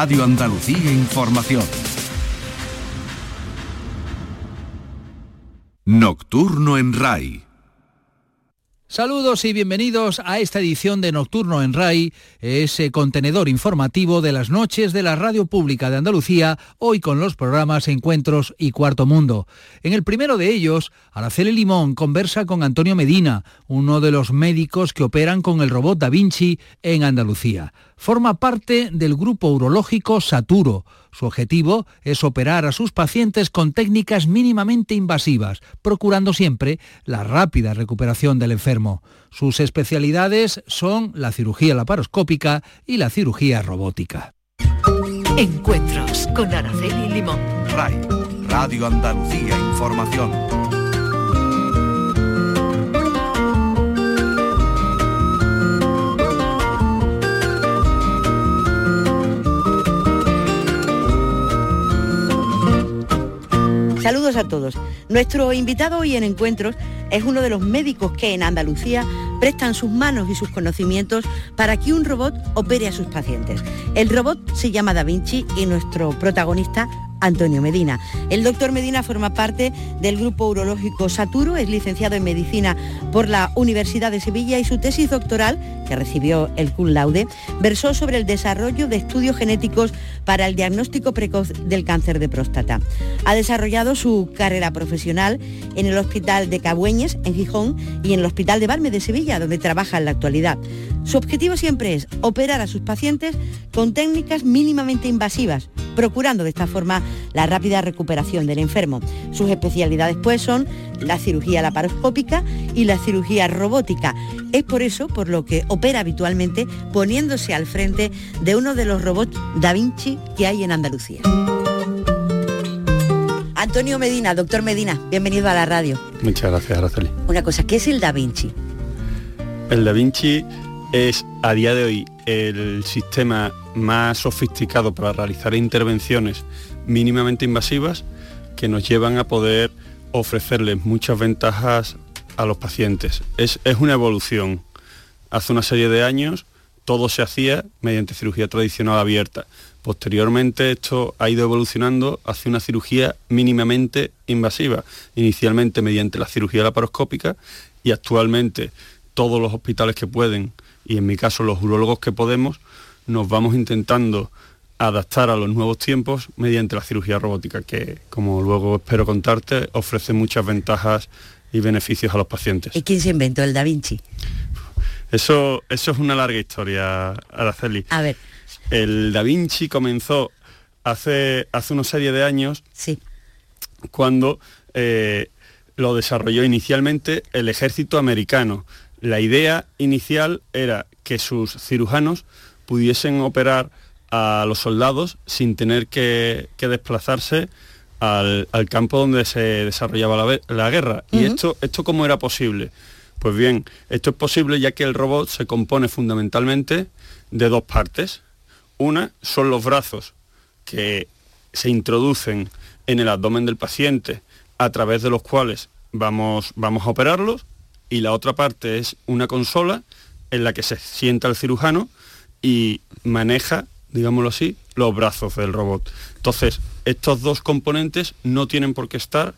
Radio Andalucía Información. Nocturno en RAI. Saludos y bienvenidos a esta edición de Nocturno en RAI, ese contenedor informativo de las noches de la Radio Pública de Andalucía, hoy con los programas Encuentros y Cuarto Mundo. En el primero de ellos, Araceli Limón conversa con Antonio Medina, uno de los médicos que operan con el robot Da Vinci en Andalucía forma parte del grupo urológico Saturo. Su objetivo es operar a sus pacientes con técnicas mínimamente invasivas, procurando siempre la rápida recuperación del enfermo. Sus especialidades son la cirugía laparoscópica y la cirugía robótica. Encuentros con Araceli Limón. RAI, Radio Andalucía Información. Saludos a todos. Nuestro invitado hoy en Encuentros es uno de los médicos que en Andalucía prestan sus manos y sus conocimientos para que un robot opere a sus pacientes. El robot se llama Da Vinci y nuestro protagonista Antonio Medina. El doctor Medina forma parte del grupo urológico Saturo, es licenciado en medicina por la Universidad de Sevilla y su tesis doctoral, que recibió el cum laude, versó sobre el desarrollo de estudios genéticos para el diagnóstico precoz del cáncer de próstata. Ha desarrollado su carrera profesional en el Hospital de Cabueñes, en Gijón, y en el Hospital de Barme de Sevilla, donde trabaja en la actualidad. Su objetivo siempre es operar a sus pacientes con técnicas mínimamente invasivas, procurando de esta forma la rápida recuperación del enfermo. Sus especialidades pues son la cirugía laparoscópica y la cirugía robótica. Es por eso por lo que opera habitualmente poniéndose al frente de uno de los robots Da Vinci que hay en Andalucía. Antonio Medina, doctor Medina, bienvenido a la radio. Muchas gracias, Araceli. Una cosa, ¿qué es el Da Vinci? El Da Vinci es a día de hoy el sistema más sofisticado para realizar intervenciones mínimamente invasivas que nos llevan a poder ofrecerles muchas ventajas a los pacientes. Es, una evolución. Hace una serie de años todo se hacía mediante cirugía tradicional abierta. Posteriormente esto ha ido evolucionando hacia una cirugía mínimamente invasiva, inicialmente mediante la cirugía laparoscópica y actualmente todos los hospitales que pueden y en mi caso los urólogos que podemos, nos vamos intentando adaptar a los nuevos tiempos mediante la cirugía robótica, que como luego espero contarte, ofrece muchas ventajas y beneficios a los pacientes. ¿Y quién se inventó el Da Vinci? Eso, eso es una larga historia, Araceli. A ver. El Da Vinci comenzó hace, hace una serie de años, sí. cuando eh, lo desarrolló inicialmente el ejército americano. La idea inicial era que sus cirujanos pudiesen operar a los soldados sin tener que, desplazarse al, campo donde se desarrollaba la, guerra. ¿Y esto, esto cómo era posible? Pues bien, esto es posible ya que el robot se compone fundamentalmente de dos partes. Una son los brazos que se introducen en el abdomen del paciente a través de los cuales vamos, vamos a operarlos y la otra parte es una consola en la que se sienta el cirujano y maneja, digámoslo así, los brazos del robot. Entonces, estos dos componentes no tienen por qué estar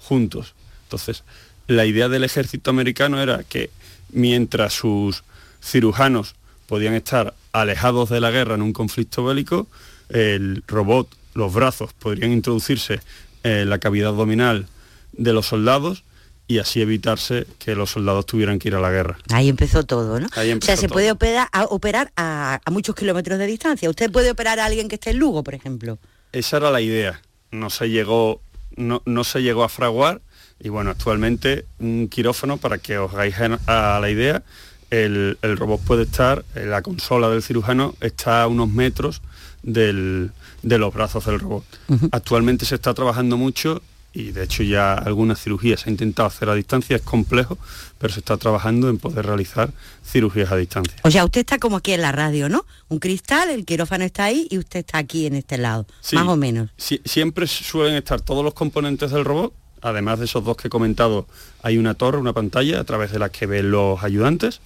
juntos. Entonces, la idea del ejército americano era que mientras sus cirujanos podían estar alejados de la guerra en un conflicto bélico, el robot, los brazos podrían introducirse en la cavidad abdominal de los soldados y así evitarse que los soldados tuvieran que ir a la guerra. Ahí empezó todo, ¿no? o sea, se puede operar, a, operar a, muchos kilómetros de distancia. Usted puede operar a alguien que esté en Lugo, por ejemplo. Esa era la idea. No se llegó, no, no se llegó a fraguar y bueno, actualmente un quirófano, para que os hagáis a la idea, el, robot puede estar, la consola del cirujano está a unos metros de los brazos del robot. Actualmente se está trabajando mucho y de hecho ya algunas cirugías se ha intentado hacer a distancia, es complejo, pero se está trabajando en poder realizar cirugías a distancia. O sea, usted está como aquí en la radio, ¿no? Un cristal, el quirófano está ahí y usted está aquí en este lado, más o menos. siempre suelen estar todos los componentes del robot además de esos dos que he comentado, hay una torre, una pantalla a través de la que ven los ayudantes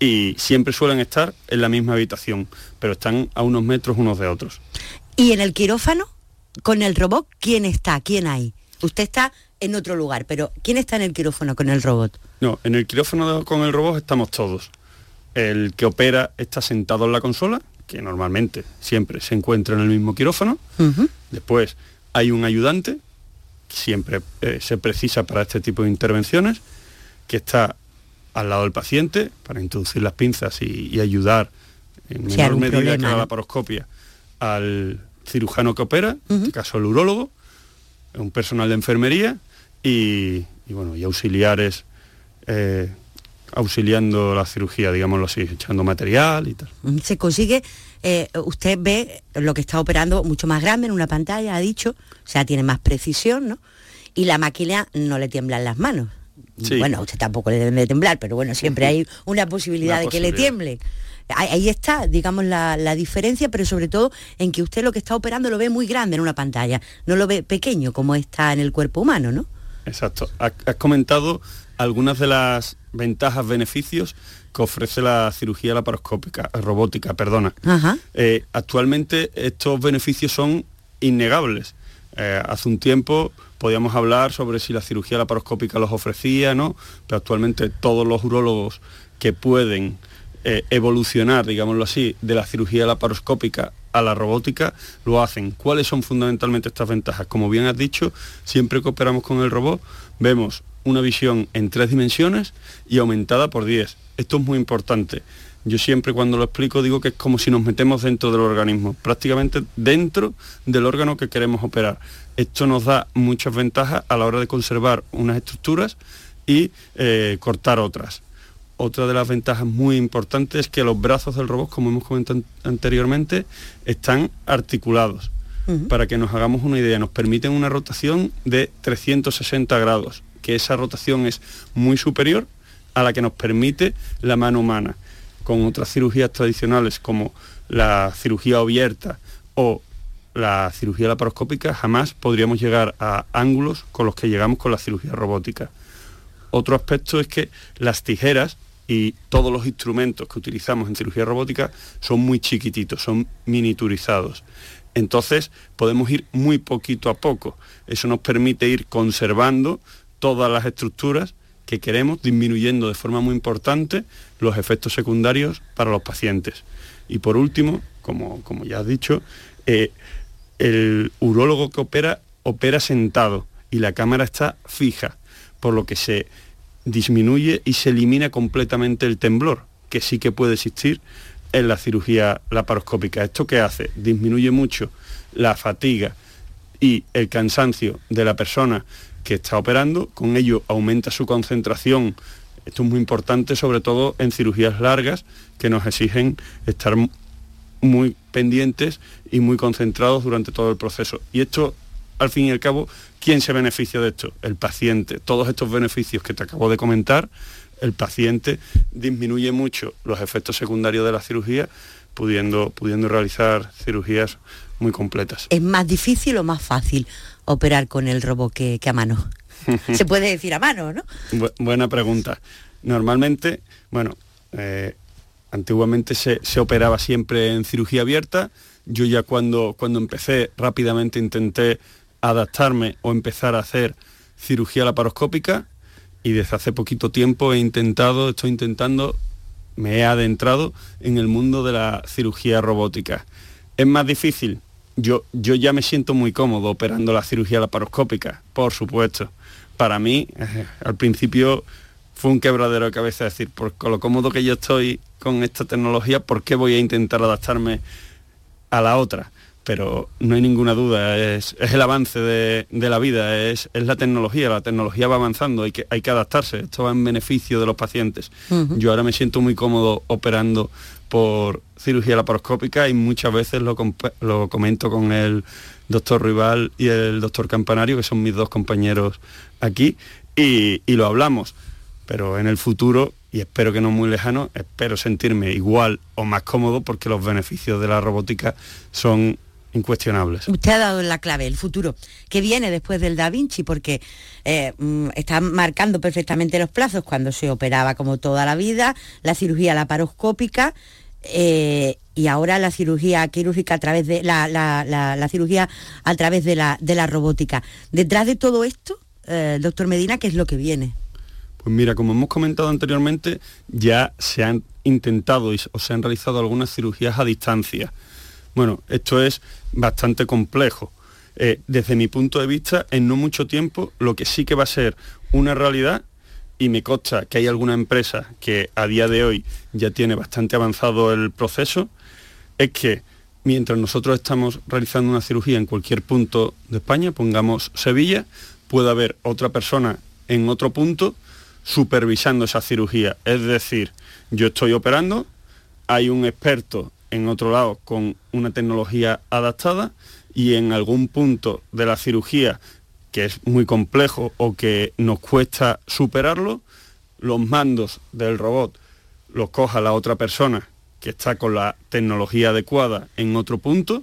y siempre suelen estar en la misma habitación, pero están a unos metros unos de otros. ¿Y en el quirófano, con el robot, quién está? ¿Quién hay? Usted está en otro lugar, pero ¿quién está en el quirófano con el robot? No, en el quirófano con el robot estamos todos. El que opera está sentado en la consola, que normalmente siempre se encuentra en el mismo quirófano. Después hay un ayudante, siempre eh, se precisa para este tipo de intervenciones, que está al lado del paciente para introducir las pinzas y, ayudar en menor medida que la laparoscopia al cirujano que opera, en este caso el urólogo, un personal de enfermería y, bueno, y auxiliares eh, auxiliando la cirugía, digámoslo así, echando material y tal. Se consigue, eh, usted ve lo que está operando mucho más grande en una pantalla, ha dicho, o sea, tiene más precisión, ¿no? Y la máquina no le tiemblan las manos. Bueno, a usted tampoco le debe de temblar, pero bueno, siempre hay una posibilidad de que le tiemble. Ahí está, digamos, la, la, diferencia, pero sobre todo en que usted lo que está operando lo ve muy grande en una pantalla, no lo ve pequeño como está en el cuerpo humano, ¿no? Exacto. Has comentado algunas de las ventajas, beneficios que ofrece la cirugía laparoscópica, eh, robótica, perdona. Eh, actualmente estos beneficios son innegables. Eh, hace un tiempo podíamos hablar sobre si la cirugía laparoscópica los ofrecía, ¿no? Pero actualmente todos los urólogos que pueden evolucionar, digámoslo así, de la cirugía laparoscópica a la robótica, lo hacen. ¿Cuáles son fundamentalmente estas ventajas? Como bien has dicho, siempre que operamos con el robot, vemos una visión en tres dimensiones y aumentada por 10. Esto es muy importante. Yo siempre cuando lo explico digo que es como si nos metemos dentro del organismo, prácticamente dentro del órgano que queremos operar. Esto nos da muchas ventajas a la hora de conservar unas estructuras y eh, cortar otras. Otra de las ventajas muy importantes es que los brazos del robot, como hemos comentado anteriormente, están articulados. Para que nos hagamos una idea, nos permiten una rotación de 360 grados que esa rotación es muy superior a la que nos permite la mano humana. Con otras cirugías tradicionales como la cirugía abierta o la cirugía laparoscópica jamás podríamos llegar a ángulos con los que llegamos con la cirugía robótica. Otro aspecto es que las tijeras y todos los instrumentos que utilizamos en cirugía robótica son muy chiquititos, son miniaturizados. Entonces podemos ir muy poquito a poco. Eso nos permite ir conservando todas las estructuras que queremos, disminuyendo de forma muy importante los efectos secundarios para los pacientes. Y por último, como, como ya has dicho, eh, el urólogo que opera opera sentado y la cámara está fija, por lo que se disminuye y se elimina completamente el temblor, que sí que puede existir en la cirugía laparoscópica. ¿Esto qué hace? Disminuye mucho la fatiga y el cansancio de la persona que está operando, con ello aumenta su concentración. Esto es muy importante, sobre todo en cirugías largas, que nos exigen estar muy pendientes y muy concentrados durante todo el proceso. Y esto, al fin y al cabo, ¿quién se beneficia de esto? El paciente. Todos estos beneficios que te acabo de comentar, el paciente disminuye mucho los efectos secundarios de la cirugía, pudiendo, pudiendo realizar cirugías muy completas. ¿Es más difícil o más fácil operar con el robot que, a mano? Se puede decir a mano, ¿no? buena pregunta. Normalmente, bueno, eh, antiguamente se, operaba siempre en cirugía abierta. Yo ya cuando, cuando empecé rápidamente intenté adaptarme o empezar a hacer cirugía laparoscópica y desde hace poquito tiempo he intentado, estoy intentando, me he adentrado en el mundo de la cirugía robótica. ¿Es más difícil? yo, yo ya me siento muy cómodo operando la cirugía laparoscópica, por supuesto. Para mí, eh, al principio fue un quebradero de cabeza decir, por lo cómodo que yo estoy con esta tecnología, ¿por qué voy a intentar adaptarme a la otra? Pero no hay ninguna duda, es, el avance de, la vida, es, la tecnología, la tecnología va avanzando, hay que, hay que adaptarse, esto va en beneficio de los pacientes. Yo ahora me siento muy cómodo operando por cirugía laparoscópica y muchas veces lo, comento con el doctor Rival y el doctor Campanario, que son mis dos compañeros aquí, y, lo hablamos. Pero en el futuro, y espero que no muy lejano, espero sentirme igual o más cómodo porque los beneficios de la robótica son incuestionables. Usted ha dado la clave, el futuro, que viene después del Da Vinci, porque eh, mm, está marcando perfectamente los plazos cuando se operaba como toda la vida, la cirugía laparoscópica, eh, y ahora la cirugía quirúrgica a través de la, la- la- la cirugía a través de la, de la robótica. Detrás de todo esto, eh, doctor Medina, ¿qué es lo que viene? Pues mira, como hemos comentado anteriormente, ya se han intentado y o se han realizado algunas cirugías a distancia. Bueno, esto es bastante complejo. Eh, desde mi punto de vista, en no mucho tiempo, lo que sí que va a ser una realidad, y me consta que hay alguna empresa que a día de hoy ya tiene bastante avanzado el proceso, es que mientras nosotros estamos realizando una cirugía en cualquier punto de España, pongamos Sevilla, puede haber otra persona en otro punto supervisando esa cirugía. Es decir, yo estoy operando, hay un experto en otro lado con una tecnología adaptada y en algún punto de la cirugía que es muy complejo o que nos cuesta superarlo, los mandos del robot los coja la otra persona que está con la tecnología adecuada en otro punto,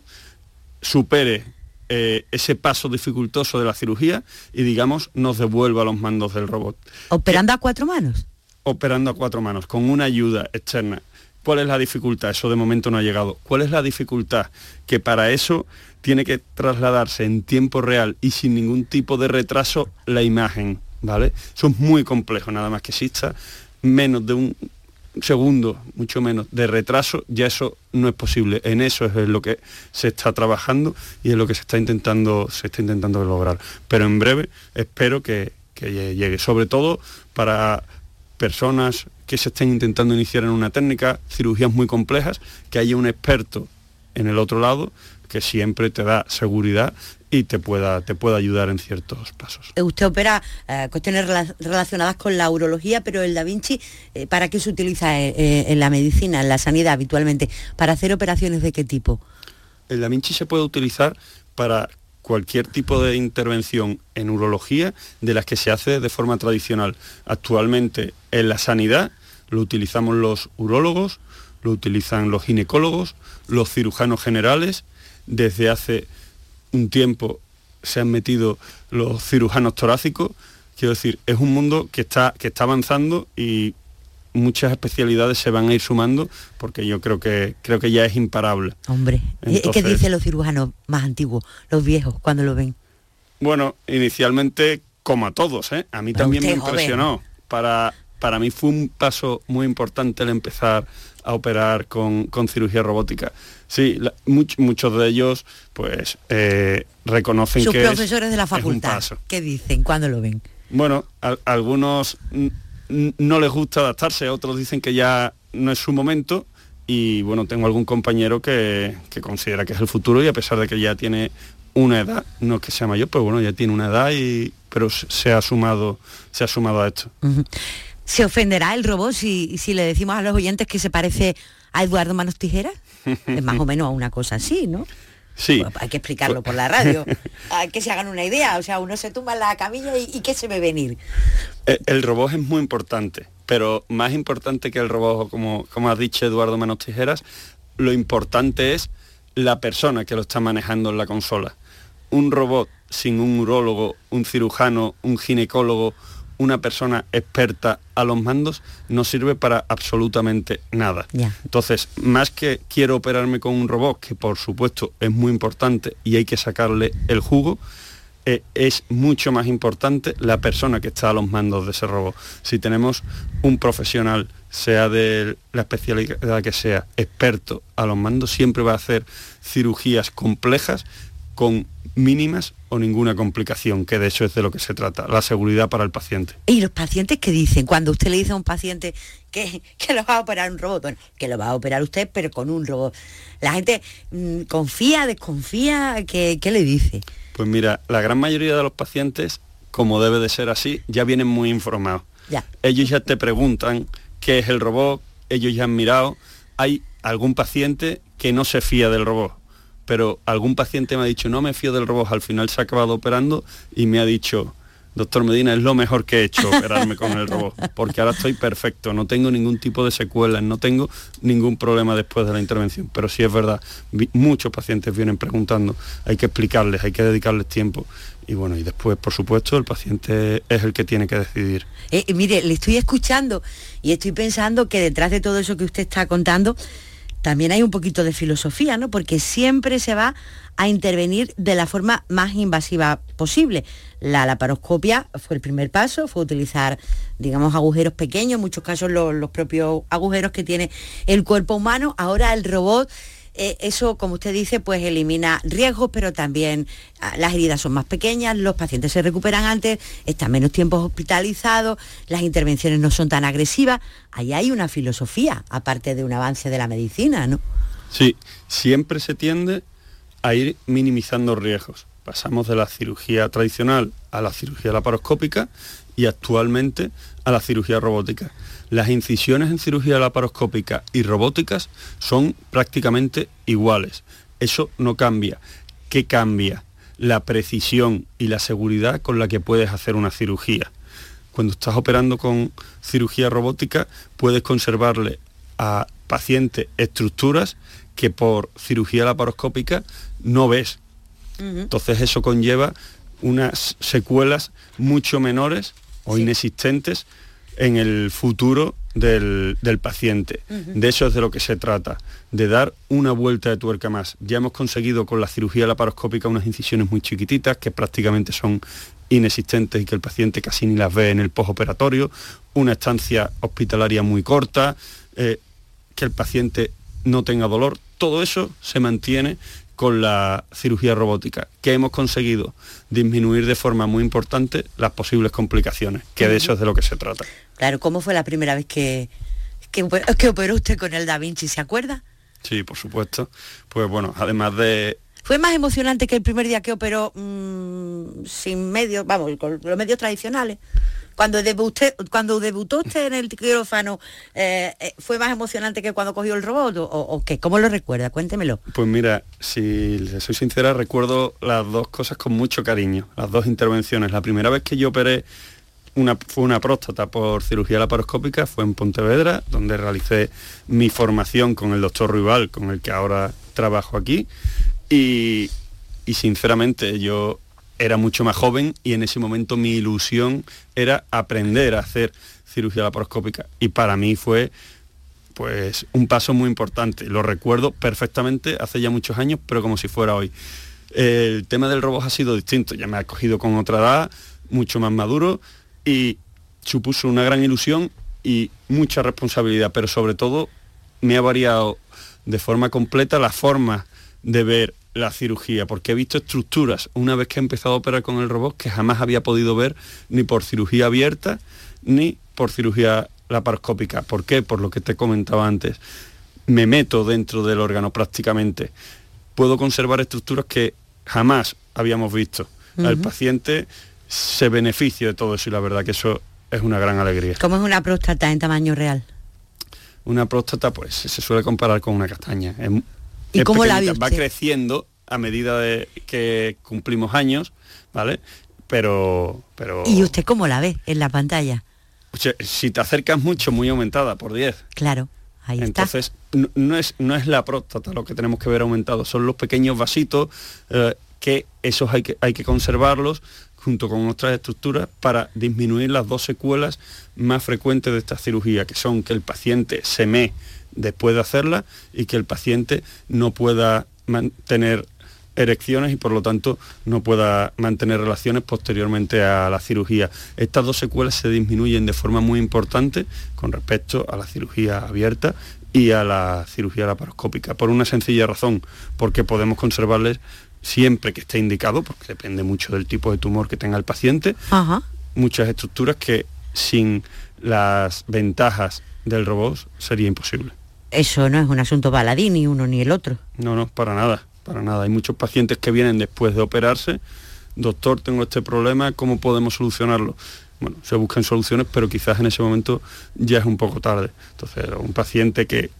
supere eh, ese paso dificultoso de la cirugía y digamos nos devuelva los mandos del robot ¿Operando a cuatro manos? operando a cuatro manos, con una ayuda externa. ¿Cuál es la dificultad? Eso de momento no ha llegado. ¿Cuál es la dificultad? Que para eso tiene que trasladarse en tiempo real y sin ningún tipo de retraso la imagen, ¿vale? Eso es muy complejo, nada más que exista menos de un segundo, mucho menos, de retraso, ya eso no es posible. En eso es lo que se está trabajando y es lo que se está intentando, se está intentando lograr. Pero en breve espero que, que llegue, sobre todo para personas que se estén intentando iniciar en una técnica, cirugías muy complejas, que haya un experto en el otro lado que siempre te da seguridad y te pueda, te pueda ayudar en ciertos pasos. Eh, Usted opera eh, cuestiones rela- relacionadas con la urología, pero el Da Vinci, eh, ¿para qué se utiliza eh, en la medicina, en la sanidad habitualmente? ¿Para hacer operaciones de qué tipo? El Da Vinci se puede utilizar para cualquier tipo de intervención en urología de las que se hace de forma tradicional. Actualmente en la sanidad lo utilizamos los urólogos, lo utilizan los ginecólogos, los cirujanos generales, desde hace un tiempo se han metido los cirujanos torácicos, quiero decir, es un mundo que está, que está avanzando y muchas especialidades se van a ir sumando porque yo creo que creo que ya es imparable. Hombre, ¿y- ¿qué Entonces- dicen los cirujanos más antiguos, los viejos, cuando lo ven? Bueno, inicialmente como a todos, ¿eh? A mí Pero también me joven. impresionó. Para, para mí fue un paso muy importante el empezar a operar con, con cirugía robótica. Sí, la- much- muchos de ellos pues eh, reconocen Sus que es- profesores de la es un facultad, paso. ¿qué dicen cuando lo ven? Bueno, a- algunos no les gusta adaptarse, otros dicen que ya no es su momento y bueno, tengo algún compañero que, que considera que es el futuro y a pesar de que ya tiene una edad, no es que sea mayor, pero bueno, ya tiene una edad y pero se ha sumado, se ha sumado a esto. ¿Se ofenderá el robot si, si le decimos a los oyentes que se parece a Eduardo Manos Tijeras? es más o menos una cosa así, ¿no? Sí. Bueno, hay que explicarlo por la radio, a que se hagan una idea, o sea, uno se tumba en la camilla y, y ¿qué se ve venir? El robot es muy importante, pero más importante que el robot, como, como has dicho Eduardo Manos Tijeras, lo importante es la persona que lo está manejando en la consola. Un robot sin un urólogo, un cirujano, un ginecólogo, una persona experta a los mandos, no sirve para absolutamente nada. Entonces, más que quiero operarme con un robot, que por supuesto es muy importante y hay que sacarle el jugo, eh, es mucho más importante la persona que está a los mandos de ese robot. Si tenemos un profesional, sea de la especialidad que sea, experto a los mandos, siempre va a hacer cirugías complejas con mínimas o ninguna complicación, que de eso es de lo que se trata, la seguridad para el paciente. ¿Y los pacientes qué dicen? Cuando usted le dice a un paciente que, que lo va a operar un robot, bueno, que lo va a operar usted, pero con un robot. La gente mm, confía, desconfía, ¿qué, qué le dice? Pues mira, la gran mayoría de los pacientes, como debe de ser así, ya vienen muy informados. Ya. Ellos ya te preguntan qué es el robot, ellos ya han mirado. Hay algún paciente que no se fía del robot, pero algún paciente me ha dicho, no me fío del robot, al final se ha acabado operando y me ha dicho, doctor Medina, es lo mejor que he hecho operarme con el robot, porque ahora estoy perfecto, no tengo ningún tipo de secuelas, no tengo ningún problema después de la intervención. Pero sí es verdad, muchos pacientes vienen preguntando, hay que explicarles, hay que dedicarles tiempo. Y bueno, y después, por supuesto, el paciente es el que tiene que decidir. Eh, eh, mire, le estoy escuchando y estoy pensando que detrás de todo eso que usted está contando, también hay un poquito de filosofía, ¿no? Porque siempre se va a intervenir de la forma más invasiva posible. La laparoscopia fue el primer paso, fue utilizar, digamos, agujeros pequeños, en muchos casos los, los propios agujeros que tiene el cuerpo humano. Ahora el robot eh, eso, como usted dice, pues elimina riesgos, pero también ah, las heridas son más pequeñas, los pacientes se recuperan antes, están menos tiempo hospitalizados, las intervenciones no son tan agresivas. Ahí hay una filosofía, aparte de un avance de la medicina, ¿no? Sí, siempre se tiende a ir minimizando riesgos. Pasamos de la cirugía tradicional a la cirugía laparoscópica y actualmente a la cirugía robótica. Las incisiones en cirugía laparoscópica y robóticas son prácticamente iguales. Eso no cambia. ¿Qué cambia? La precisión y la seguridad con la que puedes hacer una cirugía. Cuando estás operando con cirugía robótica, puedes conservarle a pacientes estructuras que por cirugía laparoscópica no ves. Entonces eso conlleva unas secuelas mucho menores o inexistentes en el futuro del, paciente. De eso es de lo que se trata, de dar una vuelta de tuerca más. Ya hemos conseguido con la cirugía laparoscópica unas incisiones muy chiquititas que prácticamente son inexistentes y que el paciente casi ni las ve en el postoperatorio, una estancia hospitalaria muy corta, eh, que el paciente no tenga dolor. Todo eso se mantiene con la cirugía robótica, que hemos conseguido disminuir de forma muy importante las posibles complicaciones, que de eso es de lo que se trata. Claro, ¿cómo fue la primera vez que, que, operó usted con el Da Vinci? ¿Se acuerda? Sí, por supuesto. Pues bueno, además de ¿Fue más emocionante que el primer día que operó mm, sin medios, vamos, con los medios tradicionales? Cuando, debutó usted en el quirófano, eh, eh, ¿fue más emocionante que cuando cogió el robot o, qué? ¿Cómo lo recuerda? Cuéntemelo. Pues mira, si soy sincera, recuerdo las dos cosas con mucho cariño, las dos intervenciones. La primera vez que yo operé una, fue una próstata por cirugía laparoscópica, fue en Pontevedra, donde realicé mi formación con el doctor Rival, con el que ahora trabajo aquí. Y sinceramente yo era mucho más joven y en ese momento mi ilusión era aprender a hacer cirugía laparoscópica y para mí fue pues un paso muy importante. Lo recuerdo perfectamente hace ya muchos años, pero como si fuera hoy. El tema del robot ha sido distinto, ya me ha cogido con otra edad, mucho más maduro y supuso una gran ilusión y mucha responsabilidad, pero sobre todo me ha variado de forma completa la forma de ver la cirugía, porque he visto estructuras una vez que he empezado a operar con el robot que jamás había podido ver ni por cirugía abierta ni por cirugía laparoscópica. ¿Por qué? Por lo que te comentaba antes. Me meto dentro del órgano prácticamente. Puedo conservar estructuras que jamás habíamos visto. El paciente se beneficia de todo eso y la verdad que eso es una gran alegría. ¿Cómo es una próstata en tamaño real? Una próstata pues se suele comparar con una castaña. ¿Y cómo la Va creciendo a medida de que cumplimos años, ¿vale? Pero, pero... ¿Y usted cómo la ve en la pantalla? si te acercas mucho, muy aumentada por 10. Claro, ahí Entonces, está. No, es, no es la próstata lo que tenemos que ver aumentado, son los pequeños vasitos eh, que esos hay que, hay que conservarlos junto con otras estructuras para disminuir las dos secuelas más frecuentes de esta cirugía, que son que el paciente se me después de hacerla y que el paciente no pueda mantener erecciones y por lo tanto no pueda mantener relaciones posteriormente a la cirugía. Estas dos secuelas se disminuyen de forma muy importante con respecto a la cirugía abierta y a la cirugía laparoscópica, por una sencilla razón, porque podemos conservarles siempre que esté indicado, porque depende mucho del tipo de tumor que tenga el paciente, muchas estructuras que sin las ventajas del robot sería imposible. Eso no es un asunto baladí, ni uno ni el otro. No, no, para nada, para nada. Hay muchos pacientes que vienen después de operarse, doctor, tengo este problema, ¿cómo podemos solucionarlo? Bueno, se buscan soluciones, pero quizás en ese momento ya es un poco tarde. Entonces, un paciente que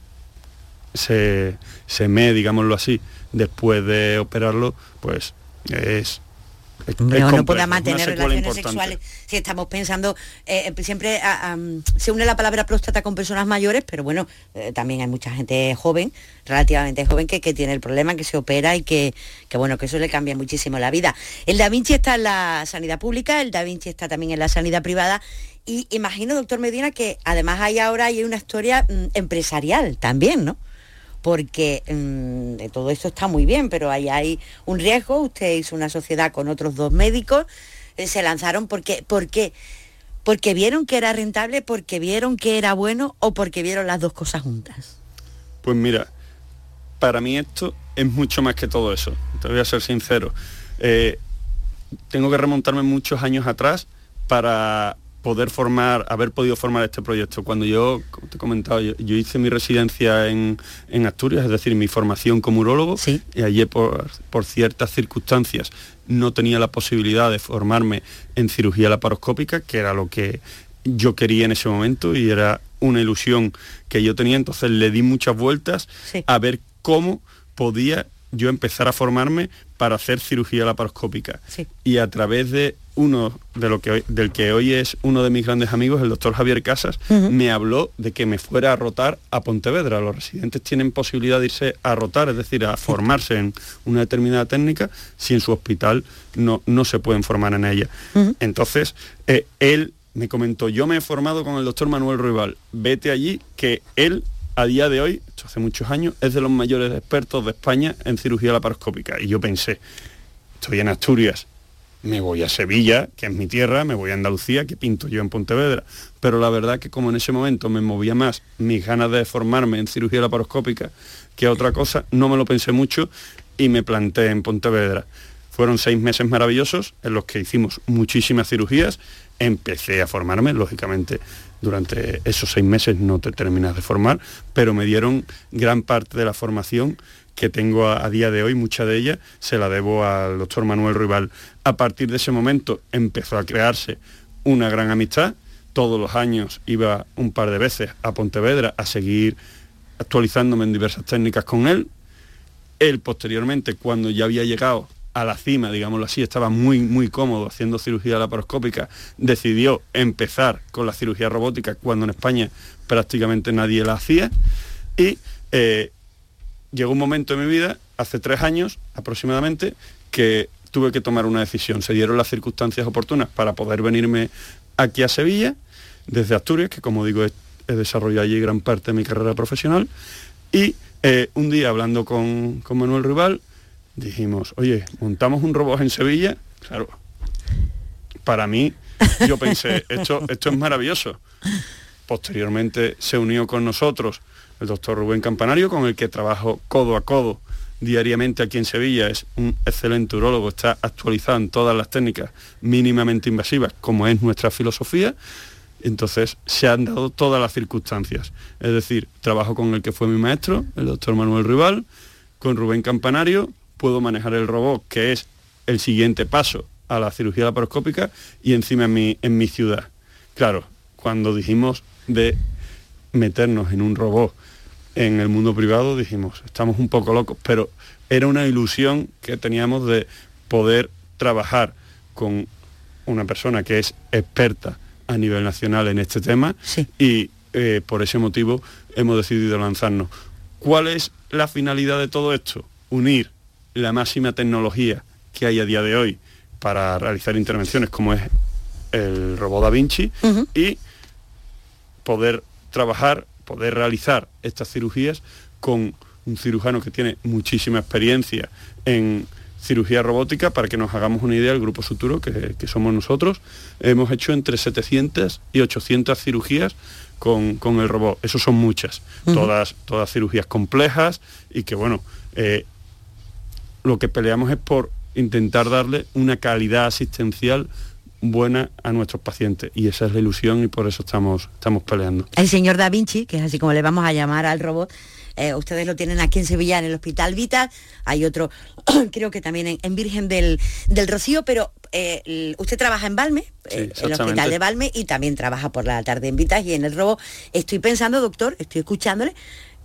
se, se me, digámoslo así, después de operarlo, pues es no complejo, pueda mantener relaciones importante. sexuales. Si estamos pensando eh, eh, siempre a- a, mm, se une la palabra próstata con personas mayores pero bueno eh, también hay mucha gente joven relativamente joven que, que tiene el problema que se opera y que, que bueno que eso le cambia muchísimo la vida. El Da Vinci está en la sanidad pública el Da Vinci está también en la sanidad privada y imagino doctor Medina que además hay ahora hay una historia mm, empresarial también no porque mm, todo esto está muy bien, pero ahí hay un riesgo. Usted hizo una sociedad con otros dos médicos, eh, se lanzaron porque, porque, porque vieron que era rentable, porque vieron que era bueno o porque vieron las dos cosas juntas. Pues mira, para mí esto es mucho más que todo eso. Te voy a ser sincero. Eh, tengo que remontarme muchos años atrás para poder formar, haber podido formar este proyecto. Cuando yo, como te he comentado, yo, yo hice mi residencia en, en Asturias, es decir, mi formación como urólogo, Sí. y allí por, por ciertas circunstancias no tenía la posibilidad de formarme en cirugía laparoscópica, que era lo que yo quería en ese momento y era una ilusión que yo tenía, entonces le di muchas vueltas Sí. a ver cómo podía yo empezar a formarme para hacer cirugía laparoscópica. Sí. Y a través de uno de lo que hoy- del que hoy es uno de mis grandes amigos, el doctor Javier Casas, me habló de que me fuera a rotar a Pontevedra. Los residentes tienen posibilidad de irse a rotar, es decir, a formarse en una determinada técnica si en su hospital no, no se pueden formar en ella. Entonces, eh, él me comentó, yo me he formado con el doctor Manuel Ruibal, vete allí, que él a día de hoy, esto hace muchos años, es de los mayores expertos de España en cirugía laparoscópica. Y yo pensé, estoy en Asturias, me voy a Sevilla, que es mi tierra, me voy a Andalucía, que pinto yo en Pontevedra. Pero la verdad que como en ese momento me movía más mis ganas de formarme en cirugía laparoscópica que otra cosa, no me lo pensé mucho y me planté en Pontevedra. Fueron seis meses maravillosos en los que hicimos muchísimas cirugías. Empecé a formarme, lógicamente durante esos seis meses no te terminas de formar, pero me dieron gran parte de la formación que tengo a, día de hoy, mucha de ella se la debo al doctor Manuel Rival. A partir de ese momento empezó a crearse una gran amistad. Todos los años iba un par de veces a Pontevedra a seguir actualizándome en diversas técnicas con él. Él posteriormente, cuando ya había llegado a la cima, digámoslo así, estaba muy, muy cómodo haciendo cirugía laparoscópica, decidió empezar con la cirugía robótica cuando en España prácticamente nadie la hacía. Y eh, llegó un momento en mi vida, hace tres años aproximadamente, que tuve que tomar una decisión. Se dieron las circunstancias oportunas para poder venirme aquí a Sevilla, desde Asturias, que como digo, he, desarrollado allí gran parte de mi carrera profesional. Y eh, un día hablando con, con Manuel Rival, dijimos, oye, montamos un robot en Sevilla. Claro, para mí, yo pensé, esto, esto es maravilloso. Posteriormente se unió con nosotros el doctor Rubén Campanario, con el que trabajo codo a codo diariamente aquí en Sevilla. Es un excelente urólogo, está actualizado en todas las técnicas mínimamente invasivas, como es nuestra filosofía. Entonces se han dado todas las circunstancias. Es decir, trabajo con el que fue mi maestro, el doctor Manuel Rival, con Rubén Campanario, puedo manejar el robot, que es el siguiente paso a la cirugía laparoscópica, y encima en mi, en mi ciudad. Claro, cuando dijimos de meternos en un robot en el mundo privado, dijimos, estamos un poco locos, pero era una ilusión que teníamos de poder trabajar con una persona que es experta a nivel nacional en este tema Sí. y eh, por ese motivo hemos decidido lanzarnos. ¿Cuál es la finalidad de todo esto? Unir la máxima tecnología que hay a día de hoy para realizar intervenciones como es el robot Da Vinci y poder trabajar, poder realizar estas cirugías con un cirujano que tiene muchísima experiencia en cirugía robótica, para que nos hagamos una idea, el grupo Suturo, que, que somos nosotros, hemos hecho entre 700 y 800 cirugías con, con el robot. Eso son muchas, todas, todas cirugías complejas y que bueno, eh, lo que peleamos es por intentar darle una calidad asistencial buena a nuestros pacientes y esa es la ilusión y por eso estamos, estamos peleando. El señor Da Vinci, que es así como le vamos a llamar al robot, eh, ustedes lo tienen aquí en Sevilla, en el Hospital Vital, hay otro, creo que también en, en Virgen del, del Rocío, pero eh, usted trabaja en Valme, Sí, eh, el. Hospital de Valme, y también trabaja por la tarde en Vitas y en el robot. Estoy pensando, doctor, estoy escuchándole,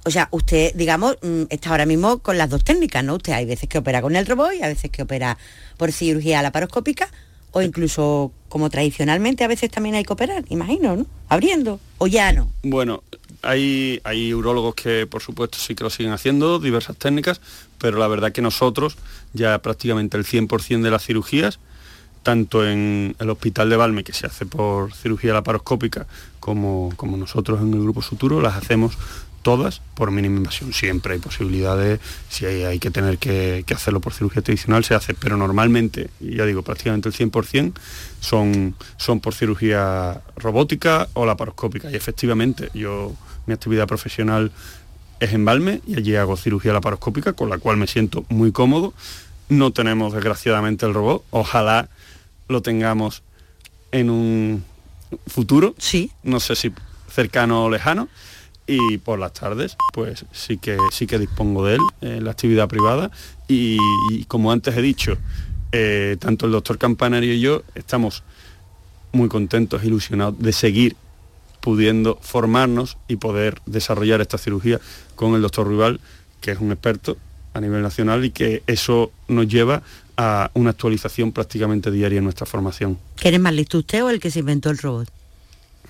O sea, usted, digamos, mm, está ahora mismo con las dos técnicas, ¿no? Usted hay veces que opera con el robot y a veces que opera por cirugía laparoscópica o incluso como tradicionalmente a veces también hay que operar, imagino, ¿no? Abriendo o ya no. Bueno, hay, hay que por supuesto sí que lo siguen haciendo, diversas técnicas, pero la verdad que nosotros ya prácticamente el 100% de las cirugías, tanto en el hospital de Valme, que se hace por cirugía laparoscópica, como, como nosotros en el grupo Suturo, las hacemos todas por mínima invasión. Siempre hay posibilidades, si hay, que tener que, hacerlo por cirugía tradicional, se hace, pero normalmente, ya digo, prácticamente el 100% son, son por cirugía robótica o laparoscópica. Y efectivamente, yo, mi actividad profesional es en Balme y allí hago cirugía laparoscópica, con la cual me siento muy cómodo. No tenemos desgraciadamente el robot, ojalá lo tengamos en un futuro, sí. no sé si cercano o lejano, y por las tardes pues sí que sí que dispongo de él en la actividad privada y, como antes he dicho eh, tanto el doctor Campanario y yo estamos muy contentos ilusionados de seguir pudiendo formarnos y poder desarrollar esta cirugía con el doctor Rival que es un experto a nivel nacional y que eso nos lleva a una actualización prácticamente diaria en nuestra formación. ¿Quién más listo usted o el que se inventó el robot?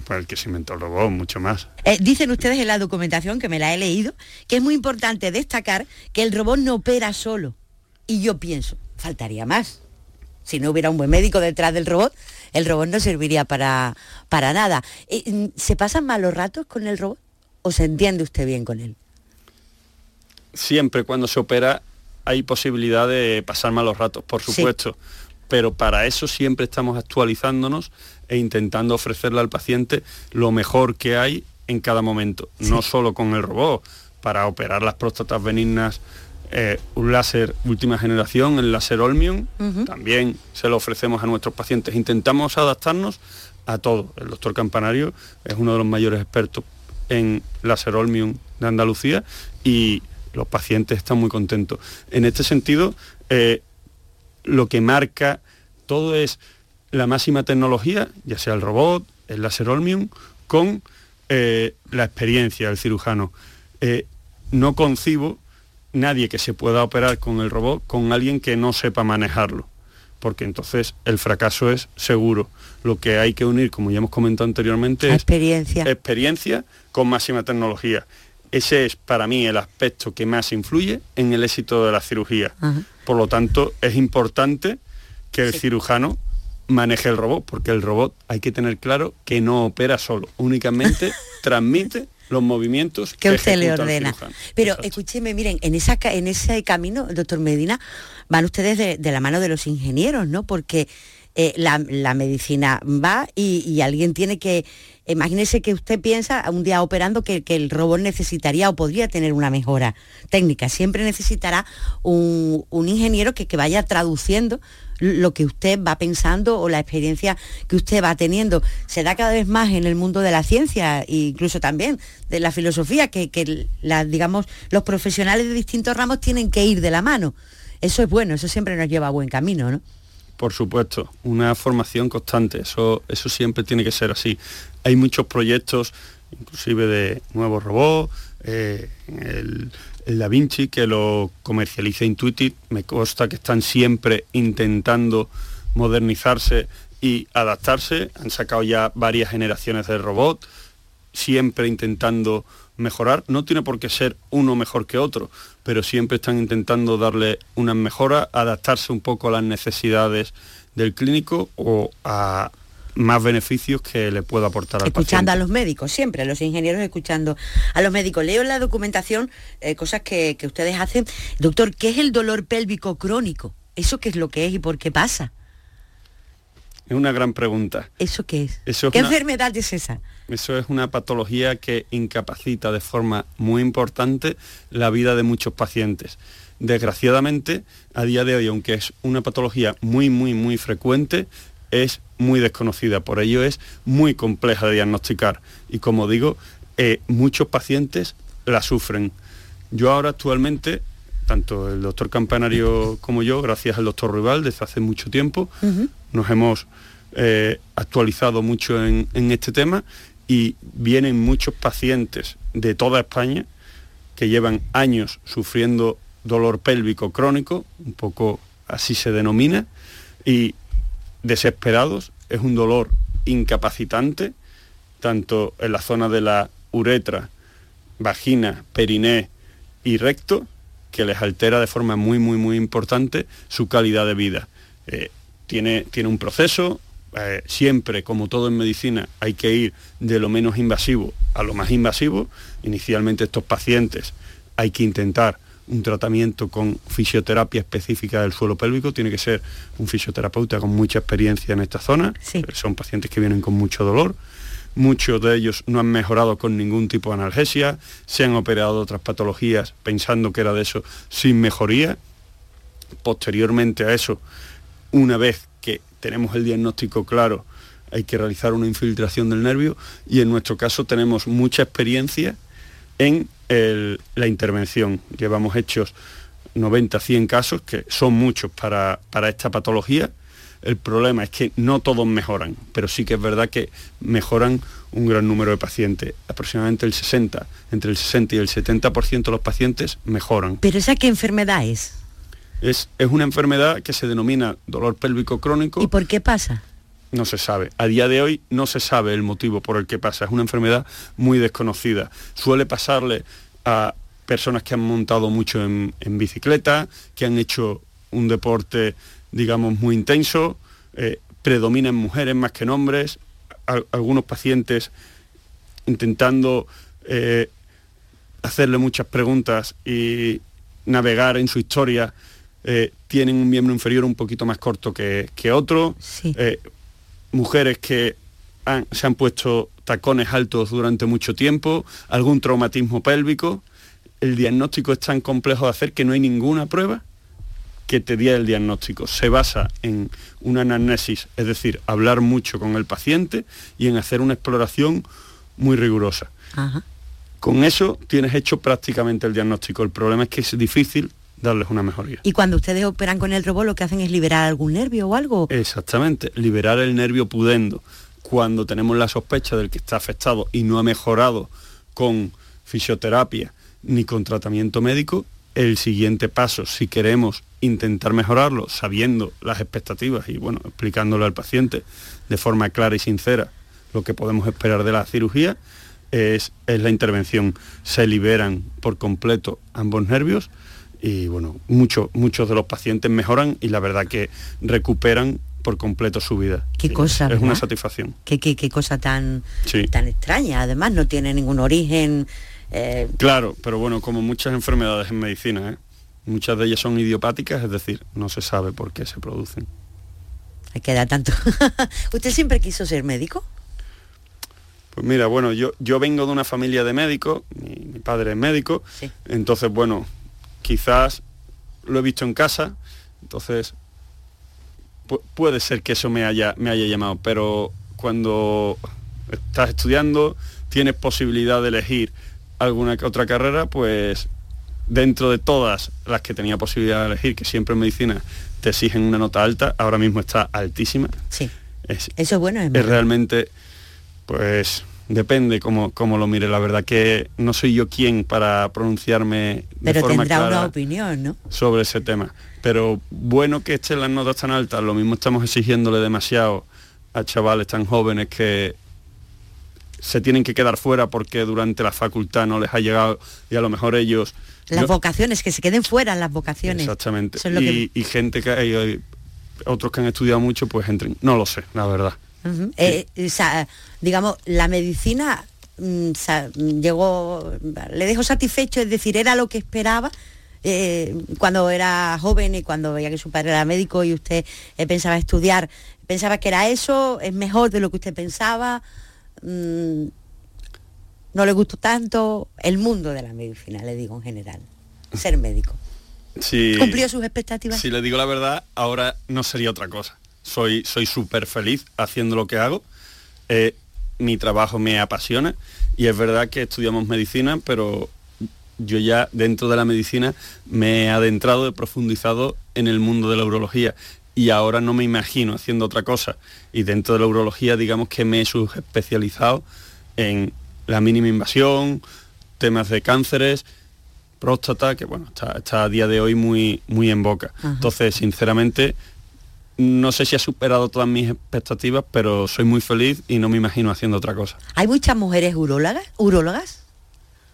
Pues el que se inventó el robot, mucho más. Eh, dicen ustedes en la documentación, que me la he leído, que es muy importante destacar que el robot no opera solo. Y yo pienso, faltaría más. Si no hubiera un buen médico detrás del robot, el robot no serviría para, para nada. Eh, mm, ¿Se pasan malos ratos con el robot o se entiende usted bien con él? Siempre cuando se opera hay posibilidad de pasar malos ratos, por supuesto. Pero para eso siempre estamos actualizándonos e intentando ofrecerle al paciente lo mejor que hay en cada momento, no solo con el robot, para operar las próstatas benignas, eh, un láser última generación, el láser Olmium, también se lo ofrecemos a nuestros pacientes. Intentamos adaptarnos a todo. El doctor Campanario es uno de los mayores expertos en láser Olmium de Andalucía y los pacientes están muy contentos. En este sentido, eh, lo que marca todo es la máxima tecnología, ya sea el robot, el láser Olmium, con eh, la experiencia del cirujano. Eh, no concibo nadie que se pueda operar con el robot con alguien que no sepa manejarlo, porque entonces el fracaso es seguro. Lo que hay que unir, como ya hemos comentado anteriormente, es experiencia. experiencia con máxima tecnología. Ese es para mí el aspecto que más influye en el éxito de la cirugía. Por lo tanto, es importante que el cirujano maneje el robot, porque el robot hay que tener claro que no opera solo, únicamente transmite los movimientos que, usted le ordena. Pero escúcheme, miren, en, esa, en ese camino, doctor Medina, van ustedes de, la mano de los ingenieros, ¿no? Porque eh, la, medicina va y, alguien tiene que, imagínese que usted piensa un día operando que, el robot necesitaría o podría tener una mejora técnica. Siempre necesitará un, ingeniero que, vaya traduciendo lo que usted va pensando o la experiencia que usted va teniendo. Se da cada vez más en el mundo de la ciencia e incluso también de la filosofía, que, digamos, los profesionales de distintos ramos tienen que ir de la mano. Eso es bueno, eso siempre nos lleva a buen camino, ¿no? Por supuesto, una formación constante, eso, eso siempre tiene que ser así. Hay muchos proyectos, inclusive de nuevos robots, eh, el, el Da Vinci, que lo comercializa Intuitive, me consta que están siempre intentando modernizarse y adaptarse. Han sacado ya varias generaciones de robots, siempre intentando mejorar. No tiene por qué ser uno mejor que otro, pero siempre están intentando darle unas mejoras, adaptarse un poco a las necesidades del clínico o a más beneficios que le puedo aportar al Escuchando a los médicos, siempre, a los ingenieros escuchando a los médicos. Leo en la documentación eh, cosas que, ustedes hacen. Doctor, ¿qué es el dolor pélvico crónico? ¿Eso qué es lo que es y por qué pasa? Es una gran pregunta. ¿Eso qué es? ¿Qué enfermedad es esa? Eso es una patología que incapacita de forma muy importante la vida de muchos pacientes. Desgraciadamente, a día de hoy, aunque es una patología muy, muy, muy frecuente, es muy desconocida, por ello es muy compleja de diagnosticar y como digo, eh, muchos pacientes la sufren. Yo ahora actualmente, tanto el doctor Campanario como yo, gracias al doctor Rival desde hace mucho tiempo, nos hemos eh, actualizado mucho en, este tema y vienen muchos pacientes de toda España que llevan años sufriendo dolor pélvico crónico, un poco así se denomina, y desesperados, es un dolor incapacitante, tanto en la zona de la uretra, vagina, periné y recto, que les altera de forma muy, muy, muy importante su calidad de vida. Eh, tiene, tiene un proceso, eh, siempre, como todo en medicina, hay que ir de lo menos invasivo a lo más invasivo. Inicialmente estos pacientes hay que intentar un tratamiento con fisioterapia específica del suelo pélvico, tiene que ser un fisioterapeuta con mucha experiencia en esta zona, Sí. son pacientes que vienen con mucho dolor, muchos de ellos no han mejorado con ningún tipo de analgesia, se han operado otras patologías pensando que era de eso sin mejoría. Posteriormente a eso, una vez tenemos el diagnóstico claro, hay que realizar una infiltración del nervio y en nuestro caso tenemos mucha experiencia en la intervención. Llevamos hechos 90, 100 casos, que son muchos para, para esta patología. El problema es que no todos mejoran, pero sí que es verdad que mejoran un gran número de pacientes. Aproximadamente el 60, entre el 60 y el 70% de los pacientes mejoran. ¿Pero esa qué enfermedad es? Es, es una enfermedad que se denomina dolor pélvico crónico. ¿Y por qué pasa? No se sabe. A día de hoy no se sabe el motivo por el que pasa. Es una enfermedad muy desconocida. Suele pasarle a personas que han montado mucho en, en bicicleta, que han hecho un deporte, digamos, muy intenso. eh, predominan mujeres más que en hombres. Al- algunos pacientes intentando eh, hacerle muchas preguntas y navegar en su historia, eh, tienen un miembro inferior un poquito más corto que, que otro. Sí. Eh, mujeres que han- se han puesto tacones altos durante mucho tiempo, algún traumatismo pélvico. El diagnóstico es tan complejo de hacer que no hay ninguna prueba que te dé el diagnóstico. Se basa en una anamnesis, es decir, hablar mucho con el paciente y en hacer una exploración muy rigurosa. Ajá. Con eso tienes hecho prácticamente el diagnóstico. El problema es que es difícil darles una mejoría. Y cuando ustedes operan con el robot, lo que hacen es liberar algún nervio o algo. Exactamente, liberar el nervio pudendo. Cuando tenemos la sospecha del que está afectado y no ha mejorado con fisioterapia ni con tratamiento médico, el siguiente paso, si queremos intentar mejorarlo, sabiendo las expectativas y bueno, explicándole al paciente de forma clara y sincera lo que podemos esperar de la cirugía, es, es la intervención. Se liberan por completo ambos nervios y bueno, muchos muchos de los pacientes mejoran y la verdad que recuperan por completo su vida. Qué cosa, Es una satisfacción. Qué, qué- qué cosa tan, Sí. tan extraña. Además, no tiene ningún origen. eh, Claro, pero bueno, como muchas enfermedades en medicina, ¿eh? muchas de ellas son idiopáticas, es decir, no se sabe por qué se producen. hay que dar tanto. ¿Usted siempre quiso ser médico? Pues mira, bueno, yo, yo vengo de una familia de médicos, mi, mi padre es médico, Sí. entonces bueno, quizás lo he visto en casa, entonces pu- puede ser que eso me haya, me haya llamado, pero cuando estás estudiando, tienes posibilidad de elegir alguna otra carrera, pues dentro de todas las que tenía posibilidad de elegir, que siempre en medicina te exigen una nota alta, ahora mismo está altísima, Sí. es, Eso es bueno, es realmente, pues depende cómo, cómo lo mire. La verdad que no soy yo quien para pronunciarme de Pero forma tendrá clara una opinión, ¿no? sobre ese tema. Pero bueno que estén las notas tan altas, lo mismo estamos exigiéndole demasiado a chavales tan jóvenes que se tienen que quedar fuera porque durante la facultad no les ha llegado y a lo mejor ellos... Las vocaciones, que se queden fuera las vocaciones. Exactamente. Lo y, que- y gente que hay, hay otros que han estudiado mucho, pues entren. No lo sé, la verdad. Eh, o sea, digamos, la medicina mm, llegó, le dejó satisfecho, es decir, era lo que esperaba eh, cuando era joven y cuando veía que su padre era médico y usted eh, pensaba estudiar, pensaba que era eso, es mejor de lo que usted pensaba, mm, no le gustó tanto el mundo de la medicina, le digo en general, ser médico. Sí. ¿Cumplió sus expectativas? Si le digo la verdad, ahora no sería otra cosa. Soy soy súper feliz haciendo lo que hago. Eh, mi trabajo me apasiona y es verdad que estudiamos medicina, pero yo ya dentro de la medicina me he adentrado, he profundizado en el mundo de la urología y ahora no me imagino haciendo otra cosa. Y dentro de la urología, digamos que me he subespecializado en la mínima invasión, temas de cánceres próstata, que bueno, está, a día de hoy muy, muy en boca. Entonces, sinceramente, no sé si ha superado todas mis expectativas, pero soy muy feliz y no me imagino haciendo otra cosa. ¿Hay muchas mujeres urólogas? ¿Urólogas?